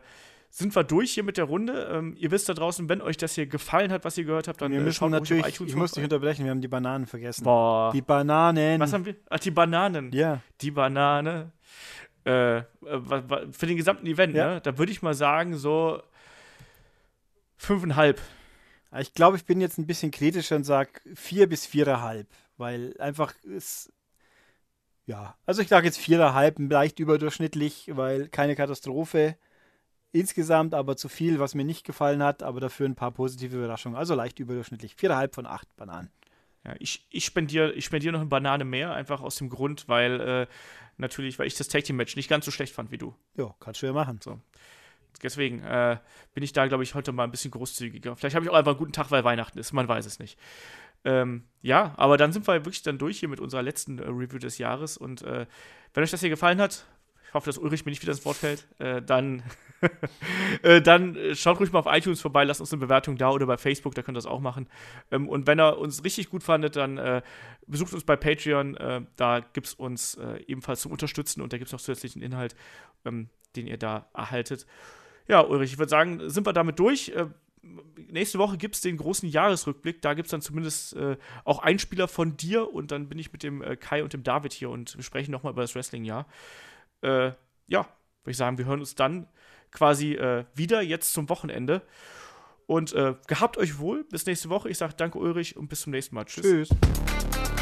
sind wir durch hier mit der Runde. Ähm, ihr wisst da draußen, wenn euch das hier gefallen hat, was ihr gehört habt, dann wir äh, müssen schaut ruhig natürlich, iTunes ich muss dich unterbrechen, wir haben die Bananen vergessen. Boah. Die Bananen. Was haben wir? Ach, die Bananen. ja, Die Banane. Äh, äh, für den gesamten Event, Ja. ne? Da würde ich mal sagen, so fünfeinhalb. Ich glaube, ich bin jetzt ein bisschen kritischer und sage vier bis viereinhalb, weil einfach ist, ja, also ich sage jetzt viereinhalb, leicht überdurchschnittlich, weil keine Katastrophe insgesamt, aber zu viel, was mir nicht gefallen hat, aber dafür ein paar positive Überraschungen, also leicht überdurchschnittlich. Viereinhalb von acht Bananen. Ja, ich, ich spendiere ich spendier noch eine Banane mehr, einfach aus dem Grund, weil äh, natürlich, weil ich das Tag Team Match nicht ganz so schlecht fand wie du. Ja, kannst du ja machen. Deswegen äh, bin ich da, glaube ich, heute mal ein bisschen großzügiger. Vielleicht habe ich auch einfach einen guten Tag, weil Weihnachten ist, man weiß es nicht. Ähm, ja, aber dann sind wir wirklich dann durch hier mit unserer letzten äh, Review des Jahres. Und äh, wenn euch das hier gefallen hat, ich hoffe, dass Ulrich mir nicht wieder ins Wort fällt, äh, dann, äh, dann äh, schaut ruhig mal auf iTunes vorbei, lasst uns eine Bewertung da oder bei Facebook, da könnt ihr das auch machen. Ähm, und wenn ihr uns richtig gut fandet, dann besucht uns bei Patreon. Da gibt es uns ebenfalls zum Unterstützen und da gibt es noch zusätzlichen Inhalt, ähm, den ihr da erhaltet. Ja, Ulrich, ich würde sagen, sind wir damit durch. Äh, nächste Woche gibt es den großen Jahresrückblick. Da gibt es dann zumindest äh, auch Einspieler von dir und dann bin ich mit dem äh, Kai und dem David hier und wir sprechen nochmal über das Wrestling-Jahr. Äh, ja, würde ich sagen, wir hören uns dann quasi äh, wieder jetzt zum Wochenende. Und äh, gehabt euch wohl. Bis nächste Woche. Ich sage danke, Ulrich, und bis zum nächsten Mal. Tschüss. Tschüss.